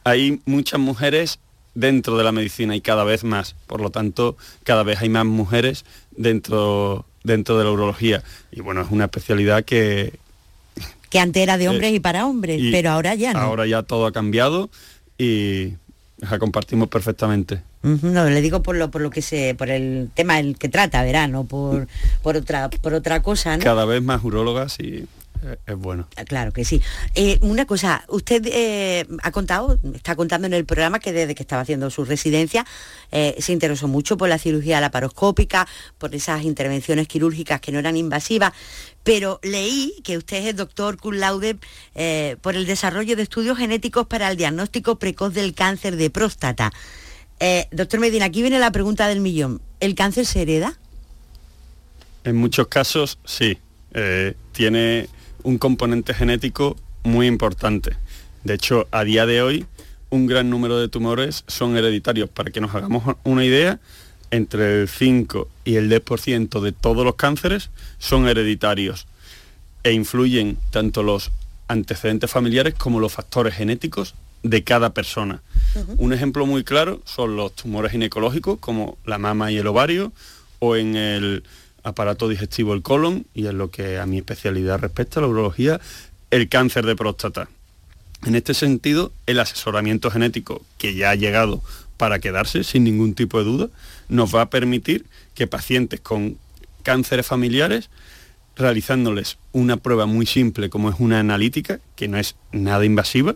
Hay muchas mujeres dentro de la medicina y cada vez más. Por lo tanto, cada vez hay más mujeres dentro, dentro de la urología. Y bueno, es una especialidad que... Que antes era de hombres y para hombres, pero ahora ya no. Ahora ya todo ha cambiado y la compartimos perfectamente. No, le digo por lo, por lo que se, por el tema el que trata, verá, no por, por otra, por otra cosa, ¿no? Cada vez más urólogas y es bueno. Ah, claro que sí. Eh, una cosa, usted eh, ha contado, está contando en el programa que desde que estaba haciendo su residencia eh, se interesó mucho por la cirugía laparoscópica, por esas intervenciones quirúrgicas que no eran invasivas, pero leí que usted es doctor cum laude por el desarrollo de estudios genéticos para el diagnóstico precoz del cáncer de próstata. Doctor Medina, aquí viene la pregunta del millón. ¿El cáncer se hereda? En muchos casos sí. tiene un componente genético muy importante. De hecho, a día de hoy, un gran número de tumores son hereditarios. Para que nos hagamos una idea, entre el 5 y el 10% de todos los cánceres son hereditarios e influyen tanto los antecedentes familiares como los factores genéticos de cada persona. Un ejemplo muy claro son los tumores ginecológicos como la mama y el ovario o en el aparato digestivo el colon y en lo que a mi especialidad respecta, la urología, el cáncer de próstata. En este sentido, el asesoramiento genético que ya ha llegado para quedarse sin ningún tipo de duda, nos va a permitir que pacientes con cánceres familiares, realizándoles una prueba muy simple como es una analítica, que no es nada invasiva,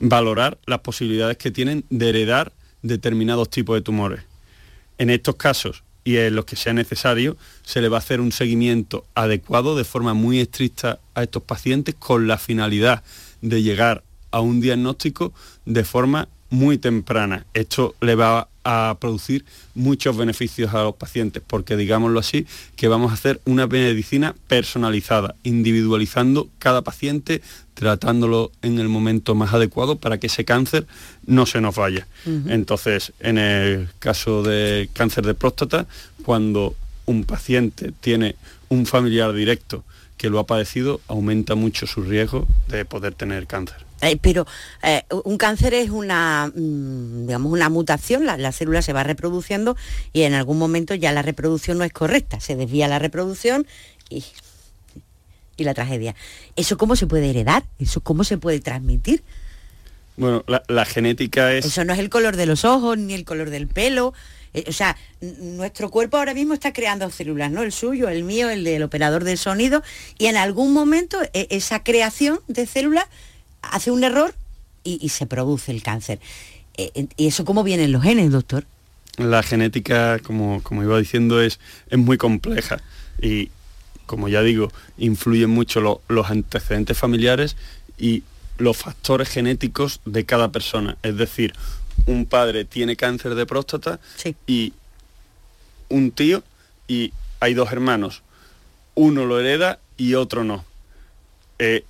valorar las posibilidades que tienen de heredar determinados tipos de tumores. En estos casos, y en los que sea necesario, se le va a hacer un seguimiento adecuado de forma muy estricta a estos pacientes con la finalidad de llegar a un diagnóstico de forma muy temprana. Esto le va a producir muchos beneficios a los pacientes, porque digámoslo así, que vamos a hacer una medicina personalizada, individualizando cada paciente, tratándolo en el momento más adecuado para que ese cáncer no se nos vaya. Entonces, en el caso de cáncer de próstata, cuando un paciente tiene un familiar directo que lo ha padecido, aumenta mucho su riesgo de poder tener cáncer. Eh, pero eh, un cáncer es una, mm, digamos, una mutación, la, célula se va reproduciendo y en algún momento ya la reproducción no es correcta, se desvía la reproducción y, y la tragedia. ¿Eso cómo se puede heredar? ¿Eso cómo se puede transmitir? Bueno, la, genética es... Eso no es el color de los ojos ni el color del pelo. Eh, o sea, nuestro cuerpo ahora mismo está creando células, ¿no? El suyo, el mío, el del operador del sonido, y en algún momento esa creación de células hace un error y, se produce el cáncer. Eh, ¿Y eso cómo vienen los genes, doctor? La genética, como, como iba diciendo, es, es muy compleja y, como ya digo, influyen mucho los antecedentes familiares y los factores genéticos de cada persona. Es decir, un padre tiene cáncer de próstata y un tío y hay dos hermanos. Uno lo hereda y otro no. Eh,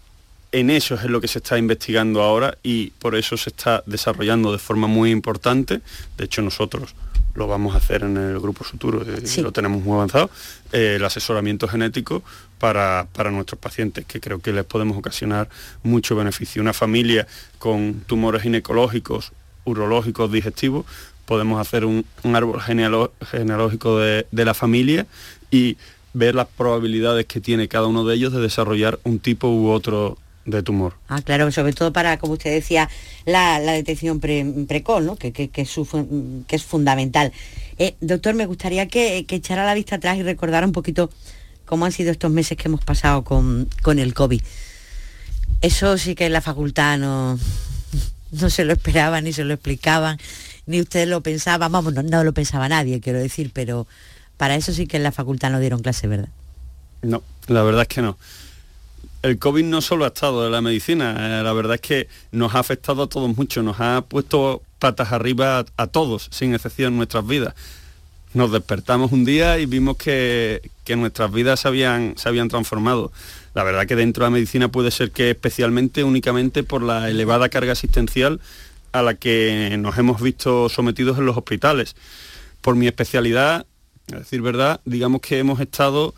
en eso es lo que se está investigando ahora y por eso se está desarrollando de forma muy importante. De hecho, nosotros lo vamos a hacer en el grupo futuro, eh, lo tenemos muy avanzado, eh, el asesoramiento genético para, nuestros pacientes, que creo que les podemos ocasionar mucho beneficio. Una familia con tumores ginecológicos, urológicos, digestivos, podemos hacer un, árbol genealógico de, de la familia y ver las probabilidades que tiene cada uno de ellos de desarrollar un tipo u otro de tumor. Ah, claro, sobre todo para, como usted decía, la, detección precoz, ¿no? que, que, es que, es fundamental. Eh, doctor, me gustaría que, echara la vista atrás y recordara un poquito cómo han sido estos meses que hemos pasado con, el COVID. Eso sí que en la facultad no, no se lo esperaba, ni se lo explicaban, ni usted lo pensaba, vamos, no, no lo pensaba nadie, quiero decir, pero para eso sí que en la facultad no dieron clase, ¿verdad? No, la verdad es que no el COVID no solo ha estado en la medicina, eh, la verdad es que nos ha afectado a todos mucho, nos ha puesto patas arriba a, todos, sin excepción nuestras vidas. Nos despertamos un día y vimos que, nuestras vidas se habían, se habían transformado. La verdad que dentro de la medicina puede ser que especialmente únicamente por la elevada carga asistencial a la que nos hemos visto sometidos en los hospitales. Por mi especialidad, a decir verdad, digamos que hemos estado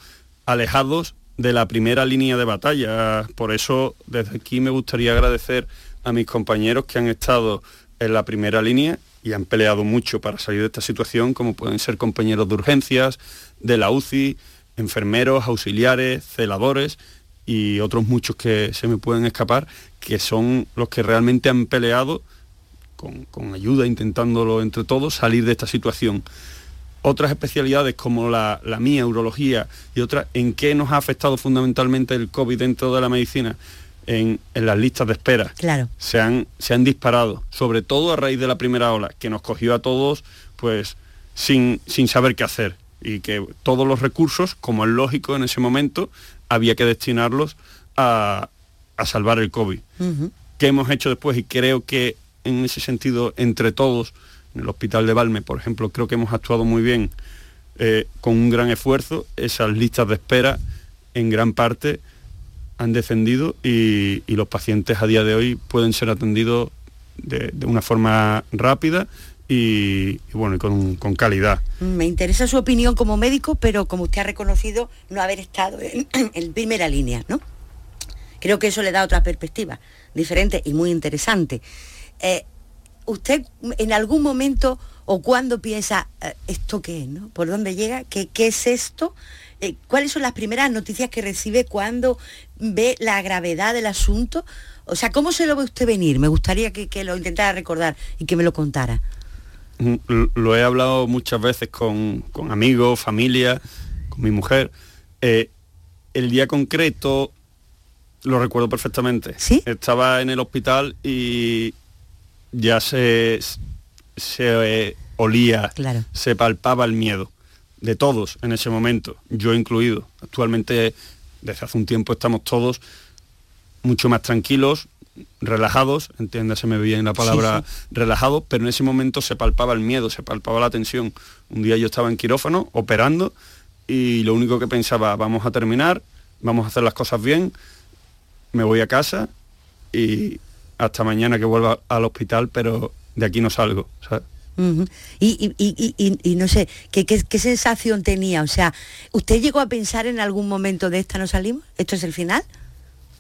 alejados de la primera línea de batalla. Por eso, desde aquí me gustaría agradecer a mis compañeros que han estado en la primera línea y han peleado mucho para salir de esta situación, como pueden ser compañeros de urgencias, de la UCI, enfermeros, auxiliares, celadores y otros muchos que se me pueden escapar, que son los que realmente han peleado con, ayuda, intentándolo entre todos, salir de esta situación. Otras especialidades como la, mía, urología y otras, ¿en qué nos ha afectado fundamentalmente el COVID dentro de la medicina? En, las listas de espera. Claro. Se han, se han disparado, sobre todo a raíz de la primera ola, que nos cogió a todos pues sin, sin saber qué hacer y que todos los recursos, como es lógico en ese momento, había que destinarlos a, salvar el COVID. ¿Qué hemos hecho después? Y creo que en ese sentido, entre todos, en el Hospital de Valme, por ejemplo, creo que hemos actuado muy bien eh, con un gran esfuerzo. Esas listas de espera, en gran parte, han descendido y, los pacientes a día de hoy pueden ser atendidos de, una forma rápida y, bueno, con, calidad. Me interesa su opinión como médico, pero como usted ha reconocido, no haber estado en, en primera línea, ¿no? Creo que eso le da otra perspectiva diferente y muy interesante. Eh, ¿Usted en algún momento o cuando piensa, eh, ¿esto qué es? No? ¿Por dónde llega? ¿Qué, qué es esto? Eh, ¿Cuáles son las primeras noticias que recibe cuando ve la gravedad del asunto? O sea, ¿cómo se lo ve usted venir? Me gustaría que, lo intentara recordar y que me lo contara. Mm, lo he hablado muchas veces con, amigos, familia, con mi mujer. el día concreto lo recuerdo perfectamente. ¿Sí? Estaba en el hospital y, ya se, se eh, olía, se palpaba el miedo de todos en ese momento, yo incluido. Actualmente, desde hace un tiempo, estamos todos mucho más tranquilos, relajados, entiéndase me bien la palabra relajados, pero en ese momento se palpaba el miedo, se palpaba la tensión. Un día yo estaba en quirófano operando y lo único que pensaba, vamos a terminar, vamos a hacer las cosas bien, me voy a casa y, hasta mañana que vuelva al hospital, pero de aquí no salgo. y, no sé, ¿qué, ¿qué, sensación tenía? O sea, ¿usted llegó a pensar en algún momento de esta no salimos? ¿Esto es el final?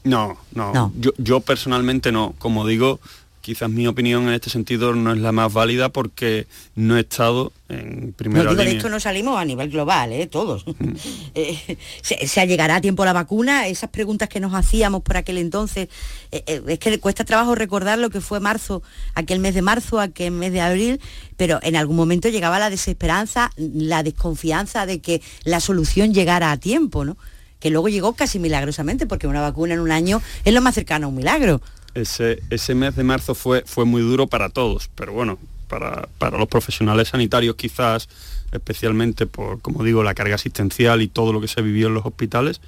No, no. no. Yo, yo personalmente no. Como digo, quizás mi opinión en este sentido no es la más válida porque no he estado en primera no, digo, de esto no salimos a nivel global, ¿eh? todos. Mm. Eh, se, llegará a tiempo la vacuna? Esas preguntas que nos hacíamos por aquel entonces, eh, eh, es que le cuesta trabajo recordar lo que fue marzo, aquel mes de marzo, aquel mes de abril, pero en algún momento llegaba la desesperanza, la desconfianza de que la solución llegara a tiempo, ¿no? Que luego llegó casi milagrosamente, porque una vacuna en un año es lo más cercano a un milagro ese, ese mes de marzo fue, fue muy duro para todos, pero bueno, para, los profesionales sanitarios quizás, especialmente por, como digo, la carga asistencial y todo lo que se vivió en los hospitales,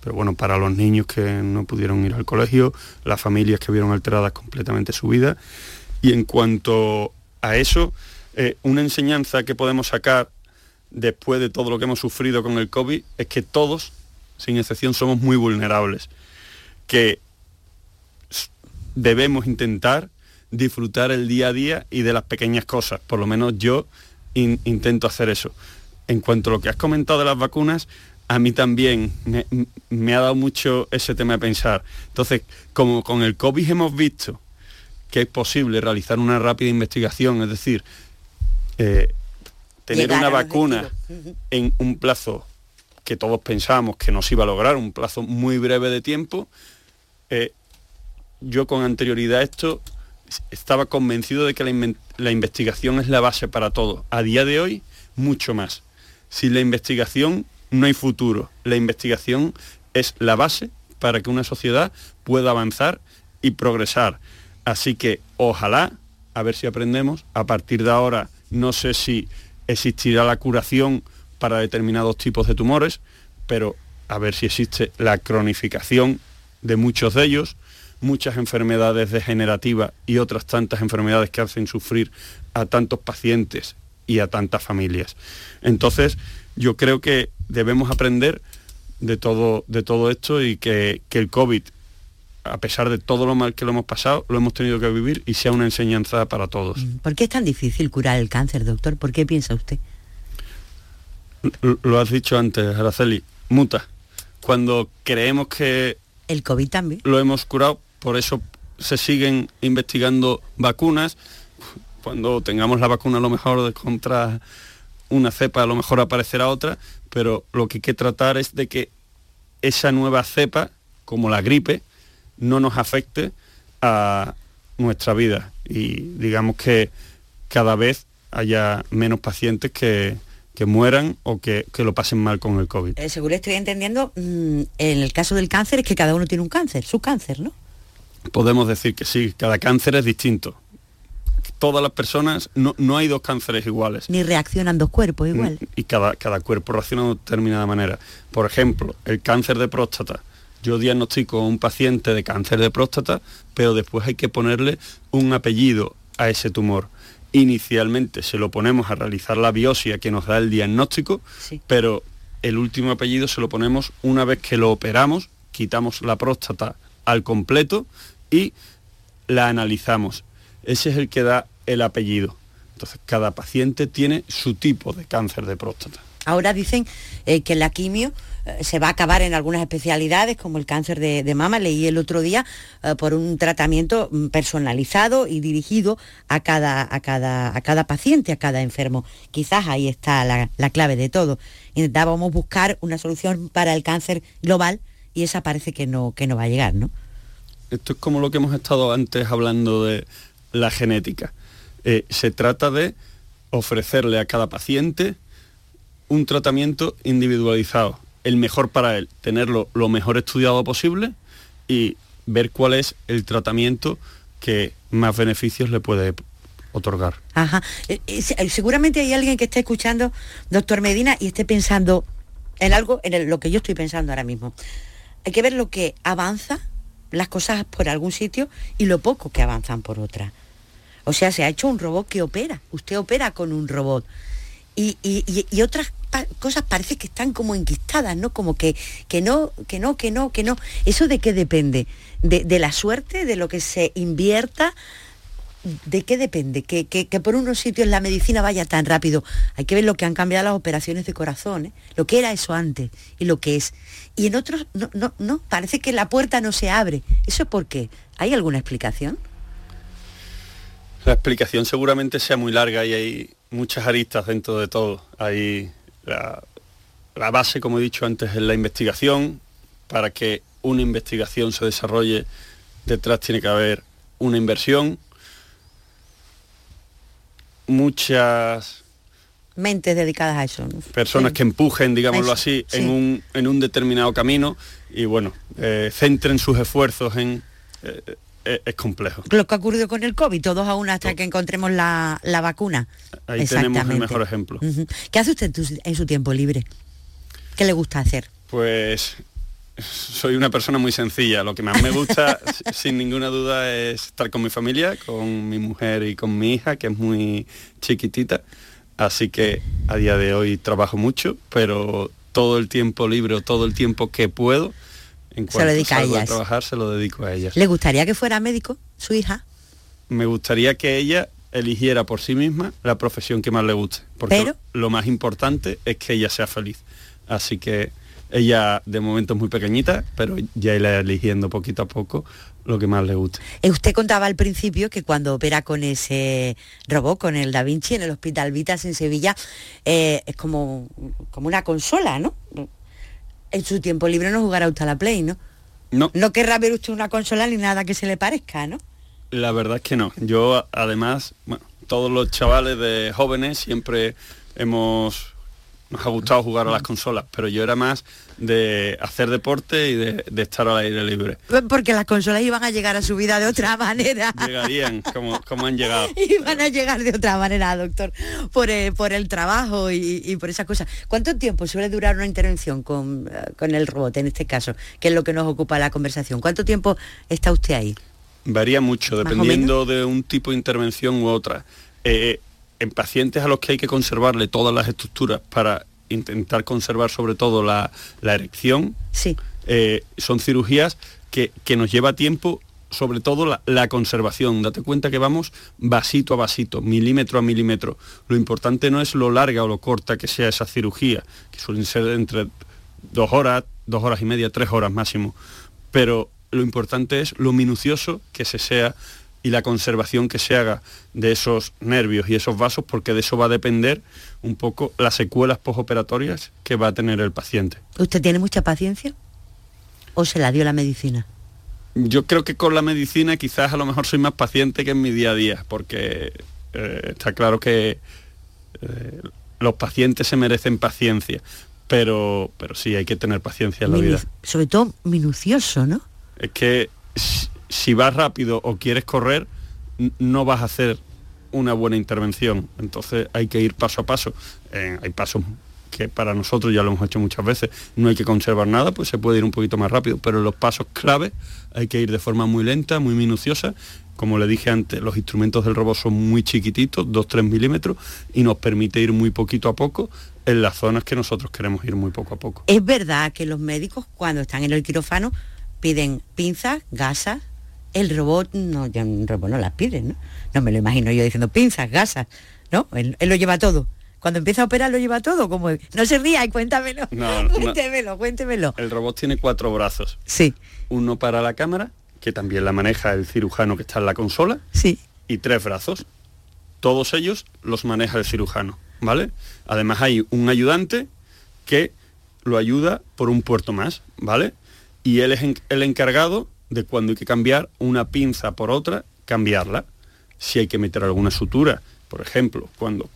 pero bueno, para los niños que no pudieron ir al colegio, las familias que vieron alteradas completamente su vida. Y en cuanto a eso, eh, una enseñanza que podemos sacar después de todo lo que hemos sufrido con el COVID es que todos, sin excepción, somos muy vulnerables. Que debemos intentar disfrutar el día a día y de las pequeñas cosas. Por lo menos yo intento hacer eso. En cuanto a lo que has comentado de las vacunas, a mí también me, ha dado mucho ese tema de pensar. Entonces, como con el COVID hemos visto que es posible realizar una rápida investigación, es decir, eh, tener una vacuna en un plazo que todos pensamos que nos iba a lograr, un plazo muy breve de tiempo, eh, yo con anterioridad a esto estaba convencido de que la, investigación es la base para todo. A día de hoy, mucho más. Sin la investigación no hay futuro. La investigación es la base para que una sociedad pueda avanzar y progresar. Así que ojalá, a ver si aprendemos, a partir de ahora no sé si existirá la curación para determinados tipos de tumores, pero a ver si existe la cronificación de muchos de ellos, muchas enfermedades degenerativas y otras tantas enfermedades que hacen sufrir a tantos pacientes y a tantas familias. Entonces, yo creo que debemos aprender de todo, de todo esto y que, el COVID a pesar de todo lo mal que lo hemos pasado, lo hemos tenido que vivir y sea una enseñanza para todos. ¿Por qué es tan difícil curar el cáncer, doctor? ¿Por qué piensa usted? L- Lo has dicho antes, Araceli, muta. Cuando creemos que El COVID también. lo hemos curado, por eso se siguen investigando vacunas. Cuando tengamos la vacuna a lo mejor contra una cepa, a lo mejor aparecerá otra, pero lo que hay que tratar es de que esa nueva cepa, como la gripe, no nos afecte a nuestra vida y digamos que cada vez haya menos pacientes que, mueran o que, lo pasen mal con el COVID. Eh, según estoy entendiendo, mm, en el caso del cáncer es que cada uno tiene un cáncer, su cáncer, ¿no? Podemos decir que sí, cada cáncer es distinto. Todas las personas, no, no hay dos cánceres iguales. Ni reaccionan dos cuerpos igual. Y cada, cada cuerpo reacciona de determinada manera. Por ejemplo, el cáncer de próstata. Yo diagnostico a un paciente de cáncer de próstata, pero después hay que ponerle un apellido a ese tumor. Inicialmente se lo ponemos a realizar la biopsia que nos da el diagnóstico, Sí. pero el último apellido se lo ponemos una vez que lo operamos, quitamos la próstata al completo y la analizamos. Ese es el que da el apellido. Entonces, cada paciente tiene su tipo de cáncer de próstata. Ahora dicen eh, que la quimio eh, se va a acabar en algunas especialidades, como el cáncer de, mama, leí el otro día, eh, por un tratamiento mm, personalizado y dirigido a cada, a, cada, a cada paciente, a cada enfermo. Quizás ahí está la, la clave de todo. Intentábamos buscar una solución para el cáncer global y esa parece que no, que no va a llegar, ¿no? Esto es como lo que hemos estado antes hablando de la genética. Eh, se trata de ofrecerle a cada paciente un tratamiento individualizado, el mejor para él, tenerlo lo mejor estudiado posible y ver cuál es el tratamiento que más beneficios le puede otorgar. Ajá. Eh, eh, se- seguramente hay alguien que esté escuchando, doctor Medina, y esté pensando en algo, en lo que yo estoy pensando ahora mismo. Hay que ver lo que avanza, las cosas por algún sitio, y lo poco que avanzan por otra. O sea, se ha hecho un robot que opera. Usted opera con un robot. Y, y- y- otras cosas parece que están como enquistadas, ¿no? Como que, que no, que no, que no, que no. ¿Eso de qué depende? ¿De, de la suerte? ¿De lo que se invierta? ¿De qué depende? Que, que- que por unos sitios la medicina vaya tan rápido. Hay que ver lo que han cambiado las operaciones de corazón, ¿eh? lo que era eso antes y lo que es. Y en otros, no, no, no, parece que la puerta no se abre. ¿Eso por qué? ¿Hay alguna explicación? La explicación seguramente sea muy larga y hay muchas aristas dentro de todo. Hay la, la base, como he dicho antes, es la investigación. Para que una investigación se desarrolle, detrás tiene que haber una inversión. Muchas Mentes dedicadas a eso. ¿no? personas Sí. que empujen, digámoslo así, sí. en, un, en un determinado camino y bueno, eh, centren sus esfuerzos en... eh, eh, es complejo. Lo que ha ocurrido con el COVID, todos aún hasta que encontremos la, la vacuna. Ahí tenemos el mejor ejemplo. Ujú. ¿Qué hace usted en su tiempo libre? ¿Qué le gusta hacer? Pues soy una persona muy sencilla. Lo que más me gusta, sin ninguna duda, es estar con mi familia, con mi mujer y con mi hija, que es muy chiquitita. Así que a día de hoy trabajo mucho, pero todo el tiempo libre, o todo el tiempo que puedo, en Se lo cuanto dedica a salgo de ellas. trabajar, se lo dedico a ellas. ¿Le gustaría que fuera médico, su hija? Me gustaría que ella eligiera por sí misma la profesión que más le guste, porque Pero- lo más importante es que ella sea feliz. Así que ella de momento es muy pequeñita, pero ya irá eligiendo poquito a poco lo que más le guste. Eh, Usted contaba al principio que cuando opera con ese robot, con el Da Vinci en el Hospital Vitas en Sevilla, eh, es como, como una consola, ¿no? En su tiempo libre no jugará usted a la Play, ¿no? No, No querrá ver usted una consola ni nada que se le parezca, ¿no? la verdad es que no. Yo además, bueno, todos los chavales de jóvenes siempre hemos nos ha gustado jugar a las consolas, pero yo era más de hacer deporte y de, de estar al aire libre. Porque las consolas iban a llegar a su vida de otra manera. Llegarían como, como han llegado. Iban a llegar de otra manera, doctor, por, eh, por el trabajo y, y por esas cosas. ¿Cuánto tiempo suele durar una intervención con, eh, con el robot en este caso, que es lo que nos ocupa la conversación? ¿Cuánto tiempo está usted ahí? Varía mucho, dependiendo de un tipo de intervención u otra. Eh, en pacientes a los que hay que conservarle todas las estructuras para intentar conservar sobre todo la, la erección, Sí. eh, son cirugías que, que nos lleva tiempo sobre todo la, la, conservación. Date cuenta que vamos vasito a vasito, milímetro a milímetro. Lo importante no es lo larga o lo corta que sea esa cirugía, que suelen ser entre dos horas, dos horas y media, tres horas máximo. Pero lo importante es lo minucioso que se sea y la conservación que se haga de esos nervios y esos vasos, porque de eso va a depender un poco las secuelas postoperatorias que va a tener el paciente. ¿Usted tiene mucha paciencia o se la dio la medicina? Yo creo que con la medicina quizás a lo mejor soy más paciente que en mi día a día, porque eh, está claro que eh, los pacientes se merecen paciencia, pero, pero sí hay que tener paciencia en la Minu vida. Sobre todo minucioso, ¿no? Es que si, vas rápido o quieres correr, no vas a hacer una buena intervención. Entonces hay que ir paso a paso. Eh, hay pasos que para nosotros ya lo hemos hecho muchas veces, no hay que conservar nada, pues se puede ir un poquito más rápido, pero los pasos clave hay que ir de forma muy lenta, muy minuciosa. Como le dije antes, los instrumentos del robot son muy chiquititos, 2-3 milímetros, y nos permite ir muy poquito a poco en las zonas que nosotros queremos ir muy poco a poco. Es verdad que los médicos cuando están en el quirófano piden pinzas, gasas, el robot no, ya el robot no las pide, ¿no? No me lo imagino yo diciendo pinzas, gasas, ¿no? Él, él lo lleva todo cuando empieza a operar lo lleva todo, como no se ría y cuéntamelo. No, no. cuéntemelo, cuéntemelo. El robot tiene cuatro brazos. Sí. Uno para la cámara, que también la maneja el cirujano que está en la consola. Sí. Y tres brazos. Todos ellos los maneja el cirujano, ¿vale? Además hay un ayudante que lo ayuda por un puerto más, ¿vale? Y él es el encargado de cuando hay que cambiar una pinza por otra, cambiarla. Si hay que meter alguna sutura, por ejemplo, cuando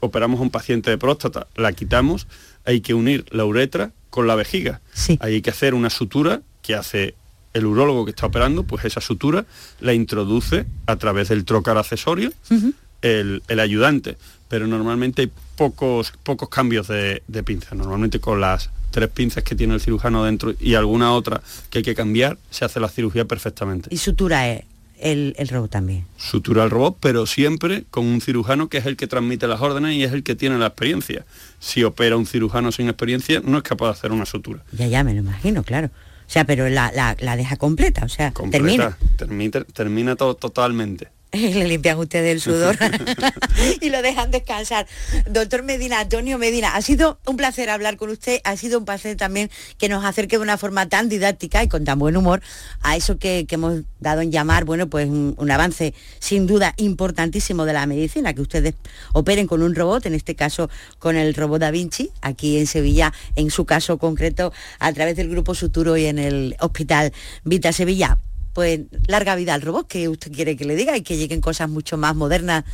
operamos a un paciente de próstata, la quitamos, hay que unir la uretra con la vejiga. Sí. Hay que hacer una sutura que hace el urólogo que está operando, pues esa sutura la introduce a través del trocar accesorio uh -huh. el, el, ayudante. Pero normalmente hay pocos, pocos cambios de, de pinza. Normalmente con las tres pinzas que tiene el cirujano dentro y alguna otra que hay que cambiar, se hace la cirugía perfectamente. ¿Y sutura es? el, el, robot también. Sutura el robot, pero siempre con un cirujano que es el que transmite las órdenes y es el que tiene la experiencia. Si opera un cirujano sin experiencia, no es capaz de hacer una sutura. Ya, ya, me lo imagino, claro. O sea, pero la, la, la deja completa, o sea, completa, termina. Termina, termina todo totalmente. le limpian ustedes el sudor y lo dejan descansar. Doctor Medina, Antonio Medina, ha sido un placer hablar con usted, ha sido un placer también que nos acerque de una forma tan didáctica y con tan buen humor a eso que, que hemos dado en llamar, bueno, pues un, un, avance sin duda importantísimo de la medicina, que ustedes operen con un robot, en este caso con el robot Da Vinci, aquí en Sevilla, en su caso concreto, a través del Grupo Suturo y en el Hospital Vita Sevilla pues larga vida al robot, que usted quiere que le diga y que lleguen cosas mucho más modernas.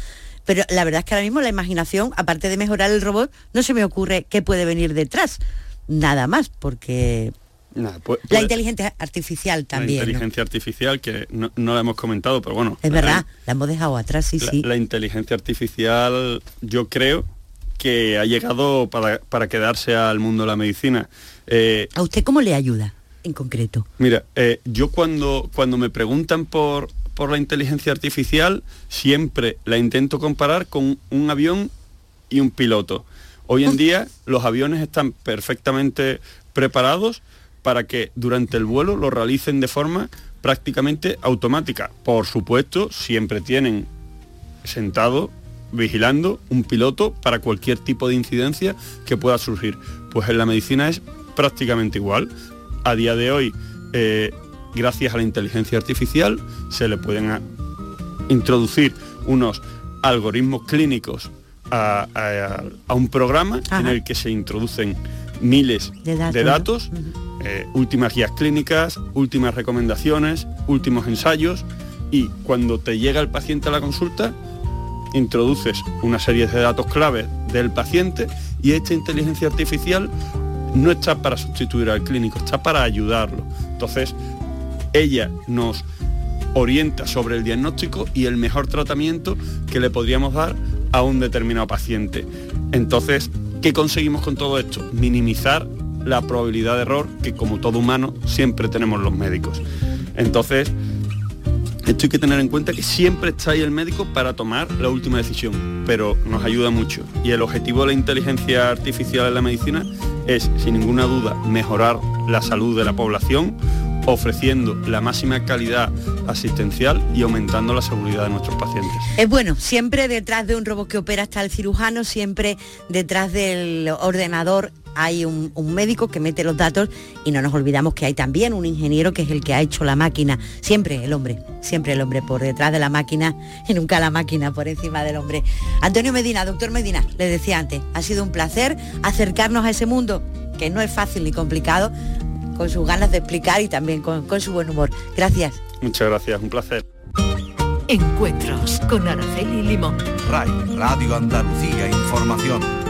Pero la verdad es que ahora mismo la imaginación, aparte de mejorar el robot, no se me ocurre qué puede venir detrás. Nada más, porque la inteligencia artificial también. La inteligencia ¿no? artificial, que no, no, la hemos comentado, pero bueno. Es verdad, la, la hemos dejado atrás, sí, la, sí. La inteligencia artificial, yo creo que ha llegado para, para quedarse al mundo de la medicina. Eh, ¿A usted cómo le ayuda? En concreto? Mira, eh, yo cuando, cuando me preguntan por, por la inteligencia artificial, siempre la intento comparar con un avión y un piloto. Hoy en día los aviones están perfectamente preparados para que durante el vuelo lo realicen de forma prácticamente automática. Por supuesto, siempre tienen sentado, vigilando, un piloto para cualquier tipo de incidencia que pueda surgir. Pues en la medicina es prácticamente igual a día de hoy, eh, gracias a la inteligencia artificial, se le pueden a, introducir unos algoritmos clínicos a, a, a un programa Ajá. en el que se introducen miles de datos, de datos ¿no? -huh. eh, últimas guías clínicas, últimas recomendaciones, últimos ensayos y cuando te llega el paciente a la consulta, introduces una serie de datos claves del paciente y esta inteligencia artificial no está para sustituir al clínico, está para ayudarlo. Entonces, ella nos orienta sobre el diagnóstico y el mejor tratamiento que le podríamos dar a un determinado paciente. Entonces, ¿qué conseguimos con todo esto? Minimizar la probabilidad de error que como todo humano siempre tenemos los médicos. Entonces, esto hay que tener en cuenta que siempre está ahí el médico para tomar la última decisión, pero nos ayuda mucho. Y el objetivo de la inteligencia artificial en la medicina es, sin ninguna duda, mejorar la salud de la población, ofreciendo la máxima calidad asistencial y aumentando la seguridad de nuestros pacientes. Es bueno, siempre detrás de un robot que opera está el cirujano, siempre detrás del ordenador hay un, médico que mete los datos y no nos olvidamos que hay también un ingeniero que es el que ha hecho la máquina. Siempre el hombre, siempre el hombre por detrás de la máquina y nunca la máquina por encima del hombre. Antonio Medina, doctor Medina, le decía antes, ha sido un placer acercarnos a ese mundo que no es fácil ni complicado, con sus ganas de explicar y también con, con su buen humor. Gracias. Muchas gracias, un placer. Encuentros con Araceli Limón. RAI, Radio Andalucía Información.